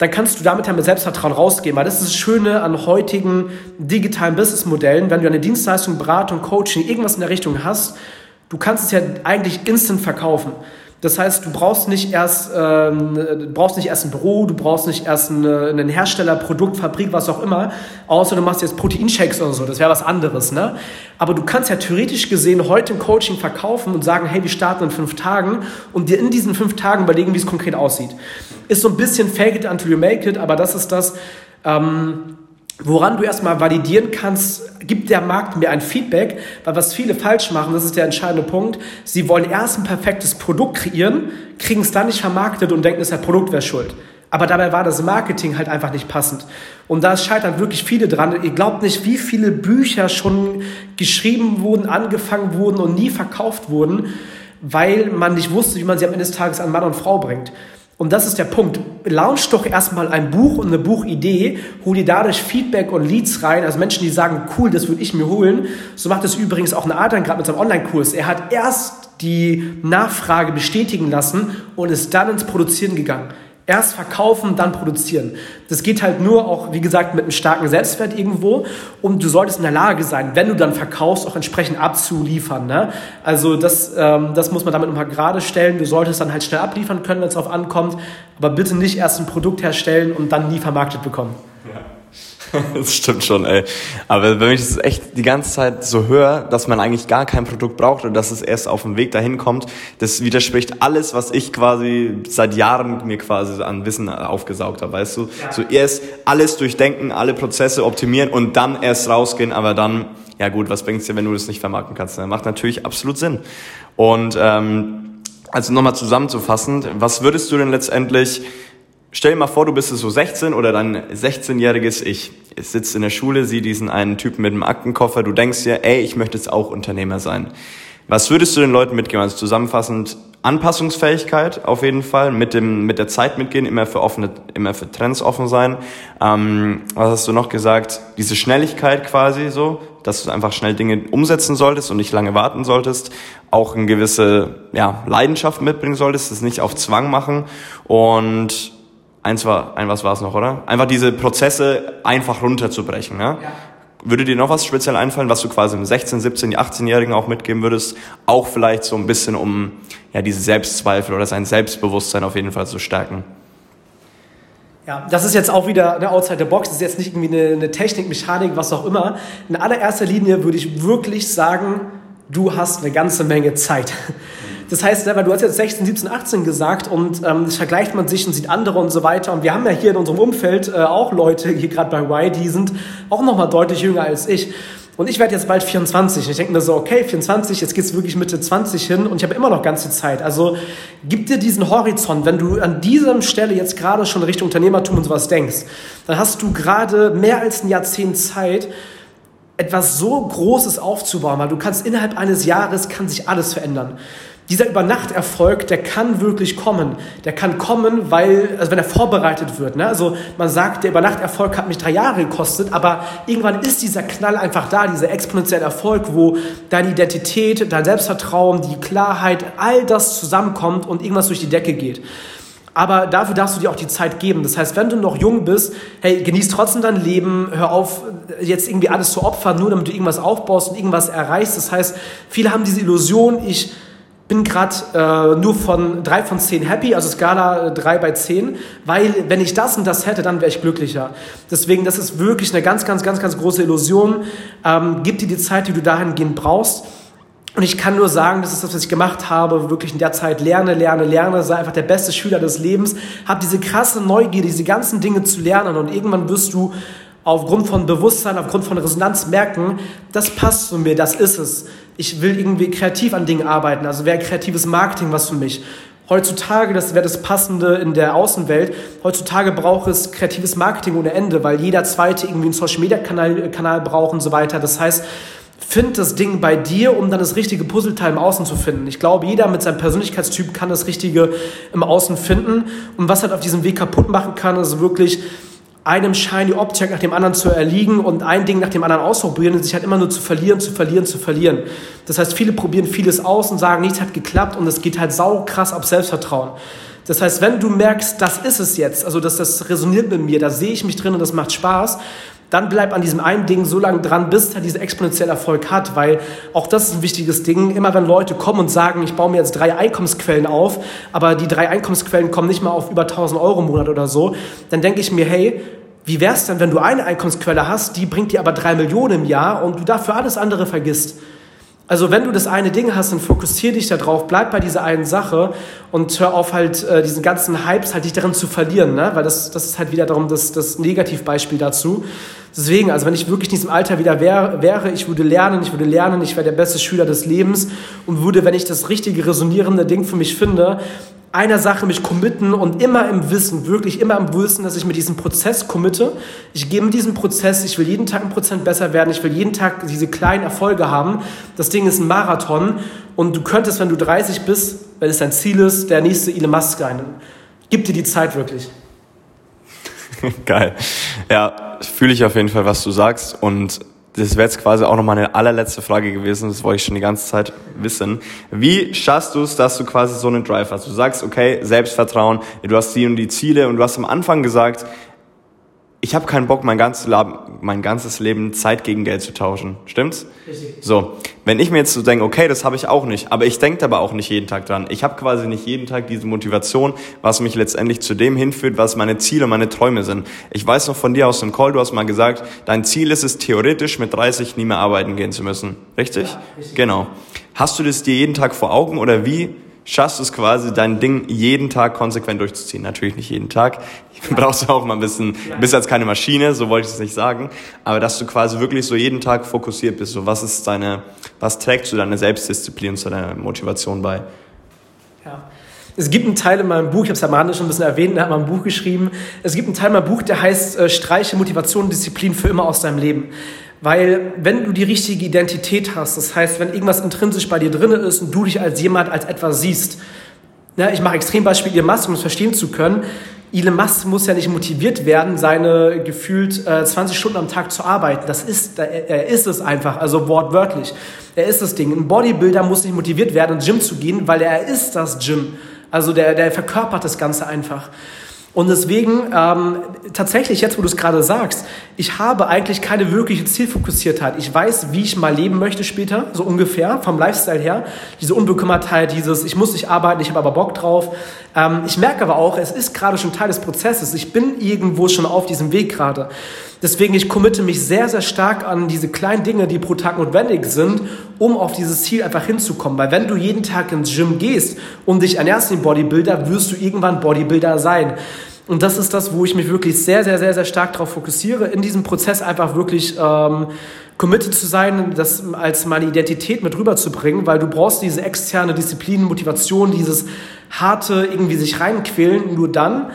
dann kannst du damit ja mit Selbstvertrauen rausgehen. Weil das ist das Schöne an heutigen digitalen Businessmodellen, wenn du eine Dienstleistung, Beratung, Coaching, irgendwas in der Richtung hast, du kannst es ja eigentlich instant verkaufen. Das heißt, du brauchst nicht erst, ähm, brauchst nicht erst ein Büro, du brauchst nicht erst eine, einen Hersteller, Produkt, Fabrik, was auch immer, außer du machst jetzt Proteinshakes oder so, das wäre was anderes, ne? Aber du kannst ja theoretisch gesehen heute ein Coaching verkaufen und sagen, hey, wir starten in fünf Tagen und dir in diesen fünf Tagen überlegen, wie es konkret aussieht. Ist so ein bisschen fake it until you make it, aber das ist das, ähm, woran du erstmal validieren kannst, gibt der Markt mir ein Feedback, weil was viele falsch machen, das ist der entscheidende Punkt, sie wollen erst ein perfektes Produkt kreieren, kriegen es dann nicht vermarktet und denken, das Produkt wäre schuld. Aber dabei war das Marketing halt einfach nicht passend. Und da scheitern wirklich viele dran. Ihr glaubt nicht, wie viele Bücher schon geschrieben wurden, angefangen wurden und nie verkauft wurden, weil man nicht wusste, wie man sie am Ende des Tages an Mann und Frau bringt. Und das ist der Punkt. Launch doch erstmal ein Buch und eine Buchidee, hol dir dadurch Feedback und Leads rein, also Menschen, die sagen, cool, das würde ich mir holen. So macht es übrigens auch eine Adrian gerade mit seinem Online-Kurs. Er hat erst die Nachfrage bestätigen lassen und ist dann ins Produzieren gegangen. Erst verkaufen, dann produzieren. Das geht halt nur auch, wie gesagt, mit einem starken Selbstwert irgendwo. Und du solltest in der Lage sein, wenn du dann verkaufst, auch entsprechend abzuliefern. Ne? Also das, ähm, das muss man damit nochmal gerade stellen. Du solltest dann halt schnell abliefern können, wenn es darauf ankommt. Aber bitte nicht erst ein Produkt herstellen und dann nie vermarktet bekommen. Das stimmt schon, ey. Aber wenn ich das echt die ganze Zeit so höre, dass man eigentlich gar kein Produkt braucht und dass es erst auf dem Weg dahin kommt, das widerspricht alles, was ich quasi seit Jahren mir quasi an Wissen aufgesaugt habe, weißt du? Ja. So erst alles durchdenken, alle Prozesse optimieren und dann erst rausgehen, aber dann, ja gut, was bringt's dir, wenn du das nicht vermarkten kannst? Das macht natürlich absolut Sinn. Und ähm, also nochmal zusammenzufassend, was würdest du denn letztendlich Stell dir mal vor, du bist so 16 oder dein 16-jähriges Ich sitzt in der Schule, sieh diesen einen Typen mit einem Aktenkoffer, du denkst dir, ey, ich möchte jetzt auch Unternehmer sein. Was würdest du den Leuten mitgeben? Also zusammenfassend Anpassungsfähigkeit auf jeden Fall, mit dem mit der Zeit mitgehen, immer für offene, immer für Trends offen sein. Ähm, was hast du noch gesagt? Diese Schnelligkeit quasi so, dass du einfach schnell Dinge umsetzen solltest und nicht lange warten solltest. Auch eine gewisse ja, Leidenschaft mitbringen solltest, das nicht auf Zwang machen und Eins war, ein was war es noch, oder? Einfach diese Prozesse einfach runterzubrechen. Ne? Ja. Würde dir noch was speziell einfallen, was du quasi im 16, 17, 18-Jährigen auch mitgeben würdest? Auch vielleicht so ein bisschen, um ja diese Selbstzweifel oder sein Selbstbewusstsein auf jeden Fall zu stärken. Ja, das ist jetzt auch wieder eine Outside the Box. Das ist jetzt nicht irgendwie eine, eine Technik, Mechanik, was auch immer. In allererster Linie würde ich wirklich sagen, du hast eine ganze Menge Zeit. Das heißt, weil du hast jetzt 16, 17, 18 gesagt und ähm, das vergleicht man sich und sieht andere und so weiter. Und wir haben ja hier in unserem Umfeld äh, auch Leute, hier gerade bei Y, die sind auch nochmal deutlich jünger als ich. Und ich werde jetzt bald 24. Und ich denke mir so, okay, 24, jetzt geht's wirklich Mitte 20 hin und ich habe immer noch ganze Zeit. Also gib dir diesen Horizont, wenn du an dieser Stelle jetzt gerade schon Richtung Unternehmertum und sowas denkst, dann hast du gerade mehr als ein Jahrzehnt Zeit, etwas so Großes aufzubauen, weil du kannst innerhalb eines Jahres kann sich alles verändern. Dieser Übernachterfolg, der kann wirklich kommen. Der kann kommen, weil, also wenn er vorbereitet wird. Ne? Also man sagt, der Übernachterfolg hat mich drei Jahre gekostet, aber irgendwann ist dieser Knall einfach da, dieser exponentielle Erfolg, wo deine Identität, dein Selbstvertrauen, die Klarheit, all das zusammenkommt und irgendwas durch die Decke geht. Aber dafür darfst du dir auch die Zeit geben. Das heißt, wenn du noch jung bist, hey, genieß trotzdem dein Leben, hör auf, jetzt irgendwie alles zu opfern, nur damit du irgendwas aufbaust und irgendwas erreichst. Das heißt, viele haben diese Illusion, ich bin gerade äh, nur von drei von zehn happy, also Skala drei bei zehn, weil wenn ich das und das hätte, dann wäre ich glücklicher. Deswegen, das ist wirklich eine ganz, ganz, ganz, ganz große Illusion. Ähm, gib dir die Zeit, die du dahingehend brauchst. Und ich kann nur sagen, das ist das, was ich gemacht habe, wirklich in der Zeit lerne, lerne, lerne, sei einfach der beste Schüler des Lebens, hab diese krasse Neugier, diese ganzen Dinge zu lernen und irgendwann wirst du aufgrund von Bewusstsein, aufgrund von Resonanz merken, das passt zu mir, das ist es ich will irgendwie kreativ an Dingen arbeiten. Also wäre kreatives Marketing was für mich. Heutzutage, das wäre das Passende in der Außenwelt, heutzutage braucht es kreatives Marketing ohne Ende, weil jeder zweite irgendwie einen Social-Media-Kanal Kanal braucht und so weiter. Das heißt, find das Ding bei dir, um dann das richtige Puzzleteil im Außen zu finden. Ich glaube, jeder mit seinem Persönlichkeitstyp kann das Richtige im Außen finden. Und was halt auf diesem Weg kaputt machen kann, ist wirklich einem Shiny Object nach dem anderen zu erliegen und ein Ding nach dem anderen ausprobieren und sich halt immer nur zu verlieren, zu verlieren, zu verlieren. Das heißt, viele probieren vieles aus und sagen, nichts hat geklappt und es geht halt sau krass auf Selbstvertrauen. Das heißt, wenn du merkst, das ist es jetzt, also dass das resoniert mit mir, da sehe ich mich drin und das macht Spaß, dann bleib an diesem einen Ding so lange dran, bis er diese exponentielle Erfolg hat, weil auch das ist ein wichtiges Ding. Immer wenn Leute kommen und sagen, ich baue mir jetzt drei Einkommensquellen auf, aber die drei Einkommensquellen kommen nicht mal auf über 1000 Euro im Monat oder so, dann denke ich mir, hey, wie wär's denn, wenn du eine Einkommensquelle hast, die bringt dir aber drei Millionen im Jahr und du dafür alles andere vergisst? Also wenn du das eine Ding hast, dann fokussier dich darauf, bleib bei dieser einen Sache und hör auf halt äh, diesen ganzen Hypes halt dich darin zu verlieren, ne? weil das, das ist halt wieder darum das, das Negativbeispiel dazu. Deswegen, also wenn ich wirklich in diesem Alter wieder wär, wäre, ich würde lernen, ich würde lernen, ich wäre der beste Schüler des Lebens und würde, wenn ich das richtige resonierende Ding für mich finde, einer Sache mich committen und immer im Wissen, wirklich immer im Wissen, dass ich mit diesem Prozess committe. Ich gehe mit diesem Prozess, ich will jeden Tag ein Prozent besser werden, ich will jeden Tag diese kleinen Erfolge haben. Das Ding ist ein Marathon und du könntest, wenn du 30 bist, wenn es dein Ziel ist, der nächste Elon Musk sein. Gib dir die Zeit wirklich. Geil. Ja, fühle ich auf jeden Fall, was du sagst und das wäre jetzt quasi auch noch meine allerletzte Frage gewesen, das wollte ich schon die ganze Zeit wissen. Wie schaffst du es, dass du quasi so einen Drive hast? Du sagst, okay, Selbstvertrauen, du hast die und die Ziele und du hast am Anfang gesagt, ich habe keinen Bock, mein ganzes, Leben, mein ganzes Leben Zeit gegen Geld zu tauschen. Stimmt's? Richtig. So, wenn ich mir jetzt so denke, okay, das habe ich auch nicht, aber ich denke aber auch nicht jeden Tag dran. Ich habe quasi nicht jeden Tag diese Motivation, was mich letztendlich zu dem hinführt, was meine Ziele, meine Träume sind. Ich weiß noch von dir aus dem Call, du hast mal gesagt, dein Ziel ist es theoretisch mit 30 nie mehr arbeiten gehen zu müssen. Richtig? Ja, richtig. Genau. Hast du das dir jeden Tag vor Augen oder wie schaffst du es quasi, dein Ding jeden Tag konsequent durchzuziehen. Natürlich nicht jeden Tag. Du brauchst auch mal ein bisschen, du bist jetzt keine Maschine, so wollte ich es nicht sagen. Aber dass du quasi wirklich so jeden Tag fokussiert bist. So, was ist deine, was trägt zu deiner Selbstdisziplin, zu deiner Motivation bei? Ja. Es gibt einen Teil in meinem Buch, ich habe es am Rande schon ein bisschen erwähnt, da hat man ein Buch geschrieben. Es gibt einen Teil in meinem Buch, der heißt äh, Streiche Motivation und Disziplin für immer aus deinem Leben. Weil wenn du die richtige Identität hast, das heißt, wenn irgendwas intrinsisch bei dir drin ist und du dich als jemand als etwas siehst, ne, ich mache Extrembeispiel Elon Musk, um es verstehen zu können, Elon Musk muss ja nicht motiviert werden, seine gefühlt äh, 20 Stunden am Tag zu arbeiten. Das ist, er, er ist es einfach, also wortwörtlich. Er ist das Ding. Ein Bodybuilder muss nicht motiviert werden, ins Gym zu gehen, weil er ist das Gym. Also der, der verkörpert das Ganze einfach. Und deswegen, ähm, tatsächlich, jetzt wo du es gerade sagst, ich habe eigentlich keine wirkliche Zielfokussiertheit. Ich weiß, wie ich mal leben möchte später, so ungefähr, vom Lifestyle her. Diese Unbekümmertheit, dieses, ich muss nicht arbeiten, ich habe aber Bock drauf. Ähm, ich merke aber auch, es ist gerade schon Teil des Prozesses. Ich bin irgendwo schon auf diesem Weg gerade. Deswegen, ich committe mich sehr, sehr stark an diese kleinen Dinge, die pro Tag notwendig sind, um auf dieses Ziel einfach hinzukommen. Weil wenn du jeden Tag ins Gym gehst und dich ernährst wie ein Bodybuilder, wirst du irgendwann Bodybuilder sein. Und das ist das, wo ich mich wirklich sehr, sehr, sehr, sehr stark darauf fokussiere, in diesem Prozess einfach wirklich ähm, committed zu sein, das als meine Identität mit rüberzubringen, weil du brauchst diese externe Disziplin, Motivation, dieses harte irgendwie sich reinquälen, nur dann,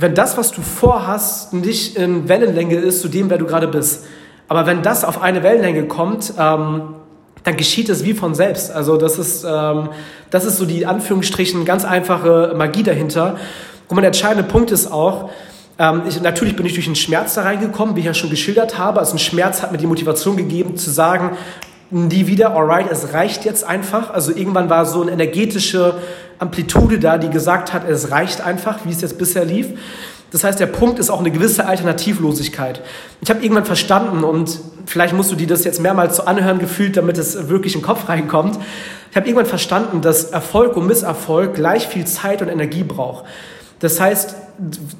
wenn das, was du vorhast, nicht in Wellenlänge ist zu dem, wer du gerade bist. Aber wenn das auf eine Wellenlänge kommt, ähm, dann geschieht es wie von selbst. Also das ist, ähm, das ist so die Anführungsstrichen ganz einfache Magie dahinter. Und mein entscheidende Punkt ist auch, ähm, ich, natürlich bin ich durch einen Schmerz da reingekommen, wie ich ja schon geschildert habe. Also ein Schmerz hat mir die Motivation gegeben zu sagen, nie wieder, alright, es reicht jetzt einfach. Also irgendwann war so eine energetische Amplitude da, die gesagt hat, es reicht einfach, wie es jetzt bisher lief. Das heißt, der Punkt ist auch eine gewisse Alternativlosigkeit. Ich habe irgendwann verstanden und vielleicht musst du dir das jetzt mehrmals so anhören gefühlt, damit es wirklich in den Kopf reinkommt. Ich habe irgendwann verstanden, dass Erfolg und Misserfolg gleich viel Zeit und Energie braucht. Das heißt,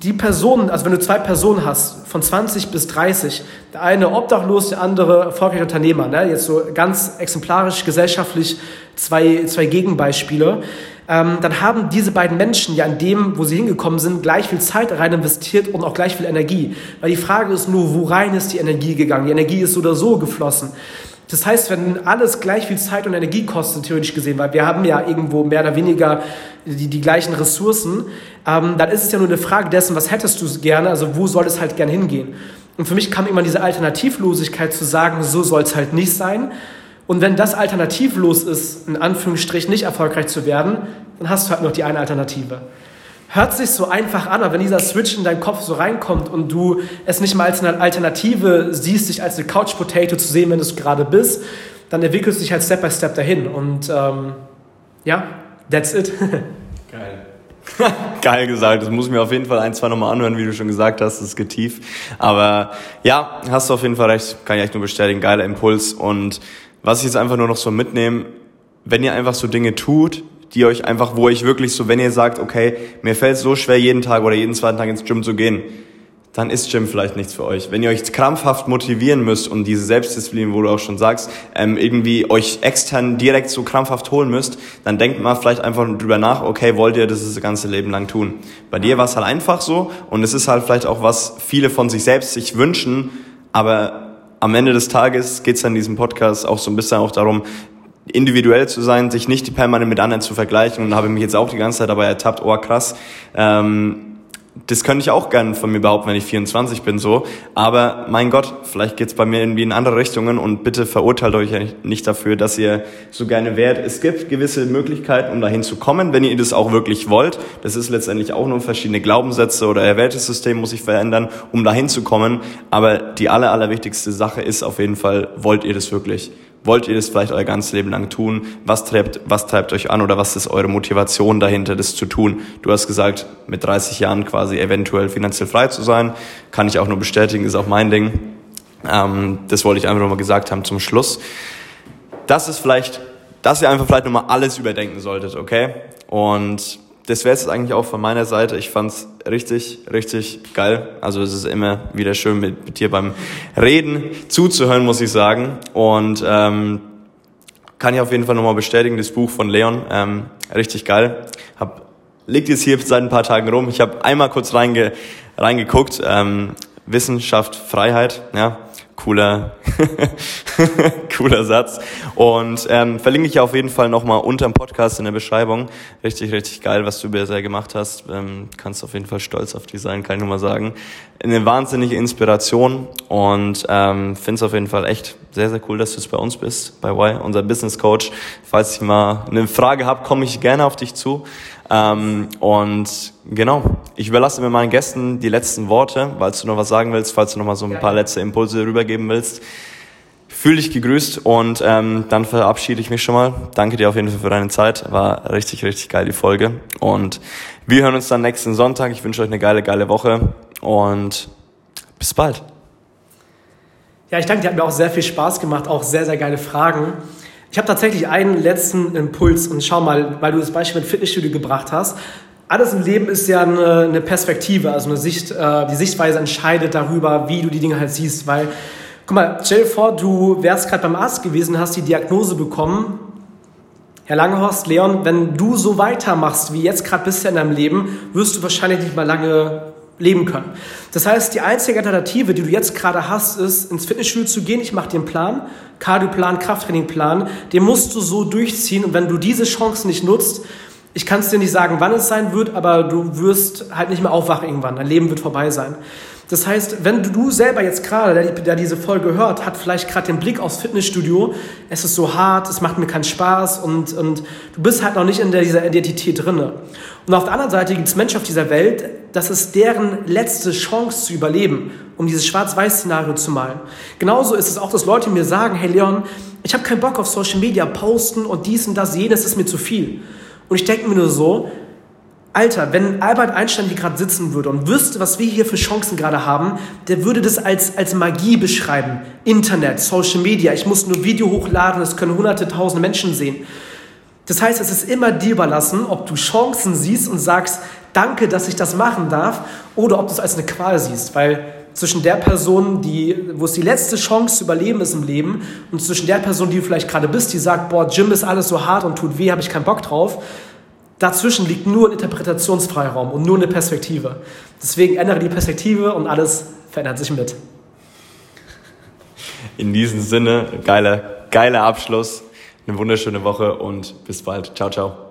die Personen, also wenn du zwei Personen hast, von 20 bis 30, der eine obdachlos, der andere erfolgreicher Unternehmer, ne? jetzt so ganz exemplarisch gesellschaftlich zwei, zwei Gegenbeispiele, ähm, dann haben diese beiden Menschen ja in dem, wo sie hingekommen sind, gleich viel Zeit rein investiert und auch gleich viel Energie. Weil die Frage ist nur, wo rein ist die Energie gegangen? Die Energie ist so oder so geflossen. Das heißt, wenn alles gleich viel Zeit und Energie kostet, theoretisch gesehen, weil wir haben ja irgendwo mehr oder weniger die, die gleichen Ressourcen, ähm, dann ist es ja nur eine Frage dessen, was hättest du gerne, also wo soll es halt gern hingehen. Und für mich kam immer diese Alternativlosigkeit zu sagen, so soll es halt nicht sein. Und wenn das alternativlos ist, in Anführungsstrichen nicht erfolgreich zu werden, dann hast du halt noch die eine Alternative hört sich so einfach an, aber wenn dieser Switch in deinen Kopf so reinkommt und du es nicht mal als eine Alternative siehst, dich als eine Couch Potato zu sehen, wenn du es gerade bist, dann entwickelst du dich halt Step by Step dahin. Und ähm, ja, that's it. Geil. Geil gesagt. Das muss ich mir auf jeden Fall ein, zwei nochmal anhören, wie du schon gesagt hast. Das ist getief. Aber ja, hast du auf jeden Fall recht. Kann ich echt nur bestätigen. Geiler Impuls. Und was ich jetzt einfach nur noch so mitnehme, wenn ihr einfach so Dinge tut, die euch einfach, wo ich wirklich so, wenn ihr sagt, okay, mir fällt so schwer, jeden Tag oder jeden zweiten Tag ins Gym zu gehen, dann ist Gym vielleicht nichts für euch. Wenn ihr euch krampfhaft motivieren müsst und diese Selbstdisziplin, wo du auch schon sagst, ähm, irgendwie euch extern direkt so krampfhaft holen müsst, dann denkt mal vielleicht einfach drüber nach, okay, wollt ihr das das ganze Leben lang tun? Bei dir war es halt einfach so und es ist halt vielleicht auch was viele von sich selbst sich wünschen, aber am Ende des Tages geht es in diesem Podcast auch so ein bisschen auch darum, individuell zu sein, sich nicht permanent mit anderen zu vergleichen. Und habe mich jetzt auch die ganze Zeit dabei ertappt, oh krass, ähm, das könnte ich auch gerne von mir behaupten, wenn ich 24 bin, so. Aber mein Gott, vielleicht geht's bei mir irgendwie in andere Richtungen und bitte verurteilt euch nicht dafür, dass ihr so gerne wärt. Es gibt gewisse Möglichkeiten, um dahin zu kommen, wenn ihr das auch wirklich wollt. Das ist letztendlich auch nur verschiedene Glaubenssätze oder ihr Wertesystem muss sich verändern, um dahin zu kommen. Aber die aller, allerwichtigste Sache ist auf jeden Fall, wollt ihr das wirklich? Wollt ihr das vielleicht euer ganzes Leben lang tun? Was treibt, was treibt euch an oder was ist eure Motivation dahinter, das zu tun? Du hast gesagt, mit 30 Jahren quasi eventuell finanziell frei zu sein. Kann ich auch nur bestätigen, ist auch mein Ding. Ähm, das wollte ich einfach nochmal gesagt haben zum Schluss. Das ist vielleicht, dass ihr einfach vielleicht nochmal alles überdenken solltet, okay? Und das wäre es eigentlich auch von meiner Seite. Ich fand's richtig, richtig geil. Also es ist immer wieder schön mit, mit dir beim Reden zuzuhören, muss ich sagen. Und ähm, kann ich auf jeden Fall nochmal bestätigen, das Buch von Leon, ähm, richtig geil. Hab, liegt jetzt hier seit ein paar Tagen rum. Ich habe einmal kurz reinge, reingeguckt. Ähm, Wissenschaft, Freiheit, ja cooler, cooler Satz. Und ähm, verlinke ich auf jeden Fall nochmal unter dem Podcast in der Beschreibung. Richtig, richtig geil, was du bisher gemacht hast. Ähm, kannst auf jeden Fall stolz auf dich sein, kann ich nur mal sagen. Eine wahnsinnige Inspiration und ähm, finde es auf jeden Fall echt sehr, sehr cool, dass du jetzt bei uns bist, bei Y, unser Business Coach. Falls ich mal eine Frage habe, komme ich gerne auf dich zu. Ähm, und genau, ich überlasse mir meinen Gästen die letzten Worte, falls du noch was sagen willst, falls du noch mal so ein paar letzte Impulse rübergeben willst. Fühl dich gegrüßt und ähm, dann verabschiede ich mich schon mal. Danke dir auf jeden Fall für deine Zeit. War richtig, richtig geil die Folge. Und wir hören uns dann nächsten Sonntag. Ich wünsche euch eine geile, geile Woche und bis bald. Ja, ich danke, dir hat mir auch sehr viel Spaß gemacht, auch sehr, sehr geile Fragen. Ich habe tatsächlich einen letzten Impuls und schau mal, weil du das Beispiel mit Fitnessstudio gebracht hast. Alles im Leben ist ja eine, eine Perspektive, also eine Sicht, äh, die Sichtweise entscheidet darüber, wie du die Dinge halt siehst. Weil, guck mal, stell dir vor, du wärst gerade beim Arzt gewesen, hast die Diagnose bekommen. Herr Langehorst, Leon, wenn du so weitermachst wie jetzt gerade bisher in deinem Leben, wirst du wahrscheinlich nicht mal lange leben können. Das heißt, die einzige Alternative, die du jetzt gerade hast, ist, ins Fitnessstudio zu gehen. Ich mache einen Plan, Cardioplan, Krafttrainingplan. Den musst du so durchziehen. Und wenn du diese Chance nicht nutzt, Ich kann es dir nicht sagen, wann es sein wird, aber du wirst halt nicht mehr aufwachen irgendwann. Dein Leben wird vorbei sein. Das heißt, wenn du selber jetzt gerade, der, der diese Folge hört, hat vielleicht gerade den Blick aufs Fitnessstudio, es ist so hart, es macht mir keinen Spaß und, und du bist halt noch nicht in der, dieser Identität drinne. Und auf der anderen Seite gibt es Menschen auf dieser Welt, das ist deren letzte Chance zu überleben, um dieses Schwarz-Weiß-Szenario zu malen. Genauso ist es auch, dass Leute mir sagen, hey Leon, ich habe keinen Bock auf Social Media, posten und dies und das, jenes ist mir zu viel. Und ich denke mir nur so, Alter, wenn Albert Einstein hier gerade sitzen würde und wüsste, was wir hier für Chancen gerade haben, der würde das als, als Magie beschreiben. Internet, Social Media, ich muss nur Video hochladen, es können hunderte, tausende Menschen sehen. Das heißt, es ist immer dir überlassen, ob du Chancen siehst und sagst, danke, dass ich das machen darf, oder ob du es als eine Qual siehst, weil zwischen der Person, die, wo es die letzte Chance zu überleben ist im Leben, und zwischen der Person, die du vielleicht gerade bist, die sagt, boah, Gym ist alles so hart und tut weh, habe ich keinen Bock drauf, Dazwischen liegt nur ein Interpretationsfreiraum und nur eine Perspektive. Deswegen ändere die Perspektive und alles verändert sich mit. In diesem Sinne, geiler, geiler Abschluss, eine wunderschöne Woche und bis bald. Ciao, ciao.